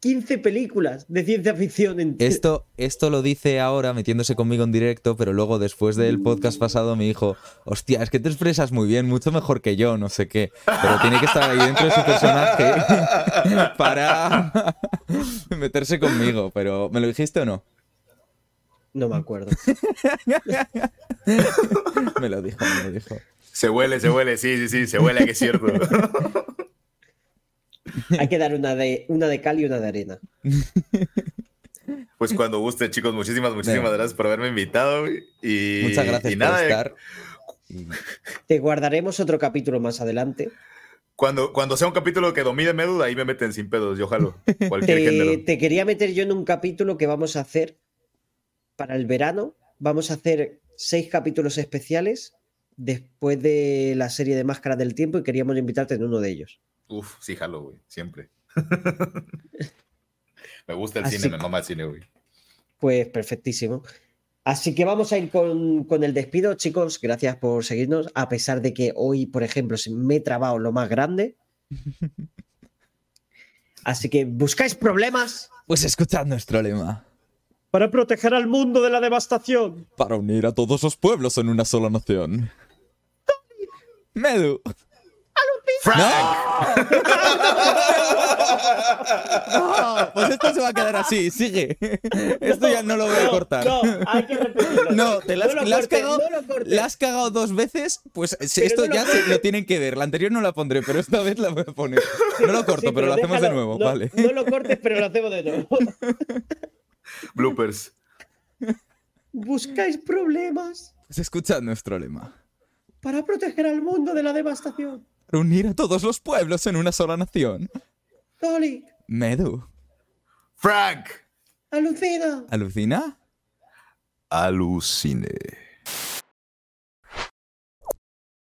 15 películas de ciencia ficción en
Esto, esto lo dice ahora metiéndose conmigo en directo, pero luego después del podcast pasado me dijo, hostia, es que te expresas muy bien, mucho mejor que yo, no sé qué. Pero tiene que estar ahí dentro de su personaje para meterse conmigo. Pero, ¿me lo dijiste o no?
No me acuerdo.
Me lo dijo, me lo dijo.
Se huele, se huele, sí, sí, sí, se huele que es cierto.
Hay que dar una de, una de cal y una de arena.
Pues cuando guste, chicos, muchísimas, muchísimas gracias por haberme invitado. Y,
Muchas gracias
y
por
nada, eh,
estar. Y-
Te guardaremos otro capítulo más adelante.
Cuando, cuando sea un capítulo que domine Medu, ahí me meten sin pedos, yo jalo. Cualquier
Te,
género.
te quería meter yo en un capítulo que vamos a hacer para el verano. Vamos a hacer seis capítulos especiales después de la serie de Máscaras del Tiempo y queríamos invitarte en uno de ellos.
Uf, sí, jalo, güey, siempre. me gusta el
Así
cine, me mama el cine, güey.
Pues perfectísimo. Así que vamos a ir con, con el despido, chicos. Gracias por seguirnos. A pesar de que hoy, por ejemplo, se- me he trabado lo más grande. Así que buscáis problemas
Pues escuchad nuestro lema.
para proteger al mundo de la devastación.
Para unir a todos los pueblos en una sola nación. Medu. No, pues esto se va a quedar así, sigue. Esto ya no lo voy a cortar.
No, hay que repetirlo.
No, te la has,
No lo
la has
cortes,
cagado,
no
la has cagado dos veces, pues
Pero
esto
no lo
ya se- lo tienen que ver. La anterior no la pondré, pero esta vez la voy a poner. No lo corto,
Sí,
pero, lo hacemos de
déjalo.
nuevo,
No-
vale.
No lo cortes, pero lo hacemos de nuevo.
Bloopers.
Buscáis problemas
Pues escuchad nuestro lema.
para proteger al mundo de la devastación.
Para unir a todos los pueblos en una sola nación.
Dolly,
Medu.
Frank.
alucina.
¿Alucina?
Alucine.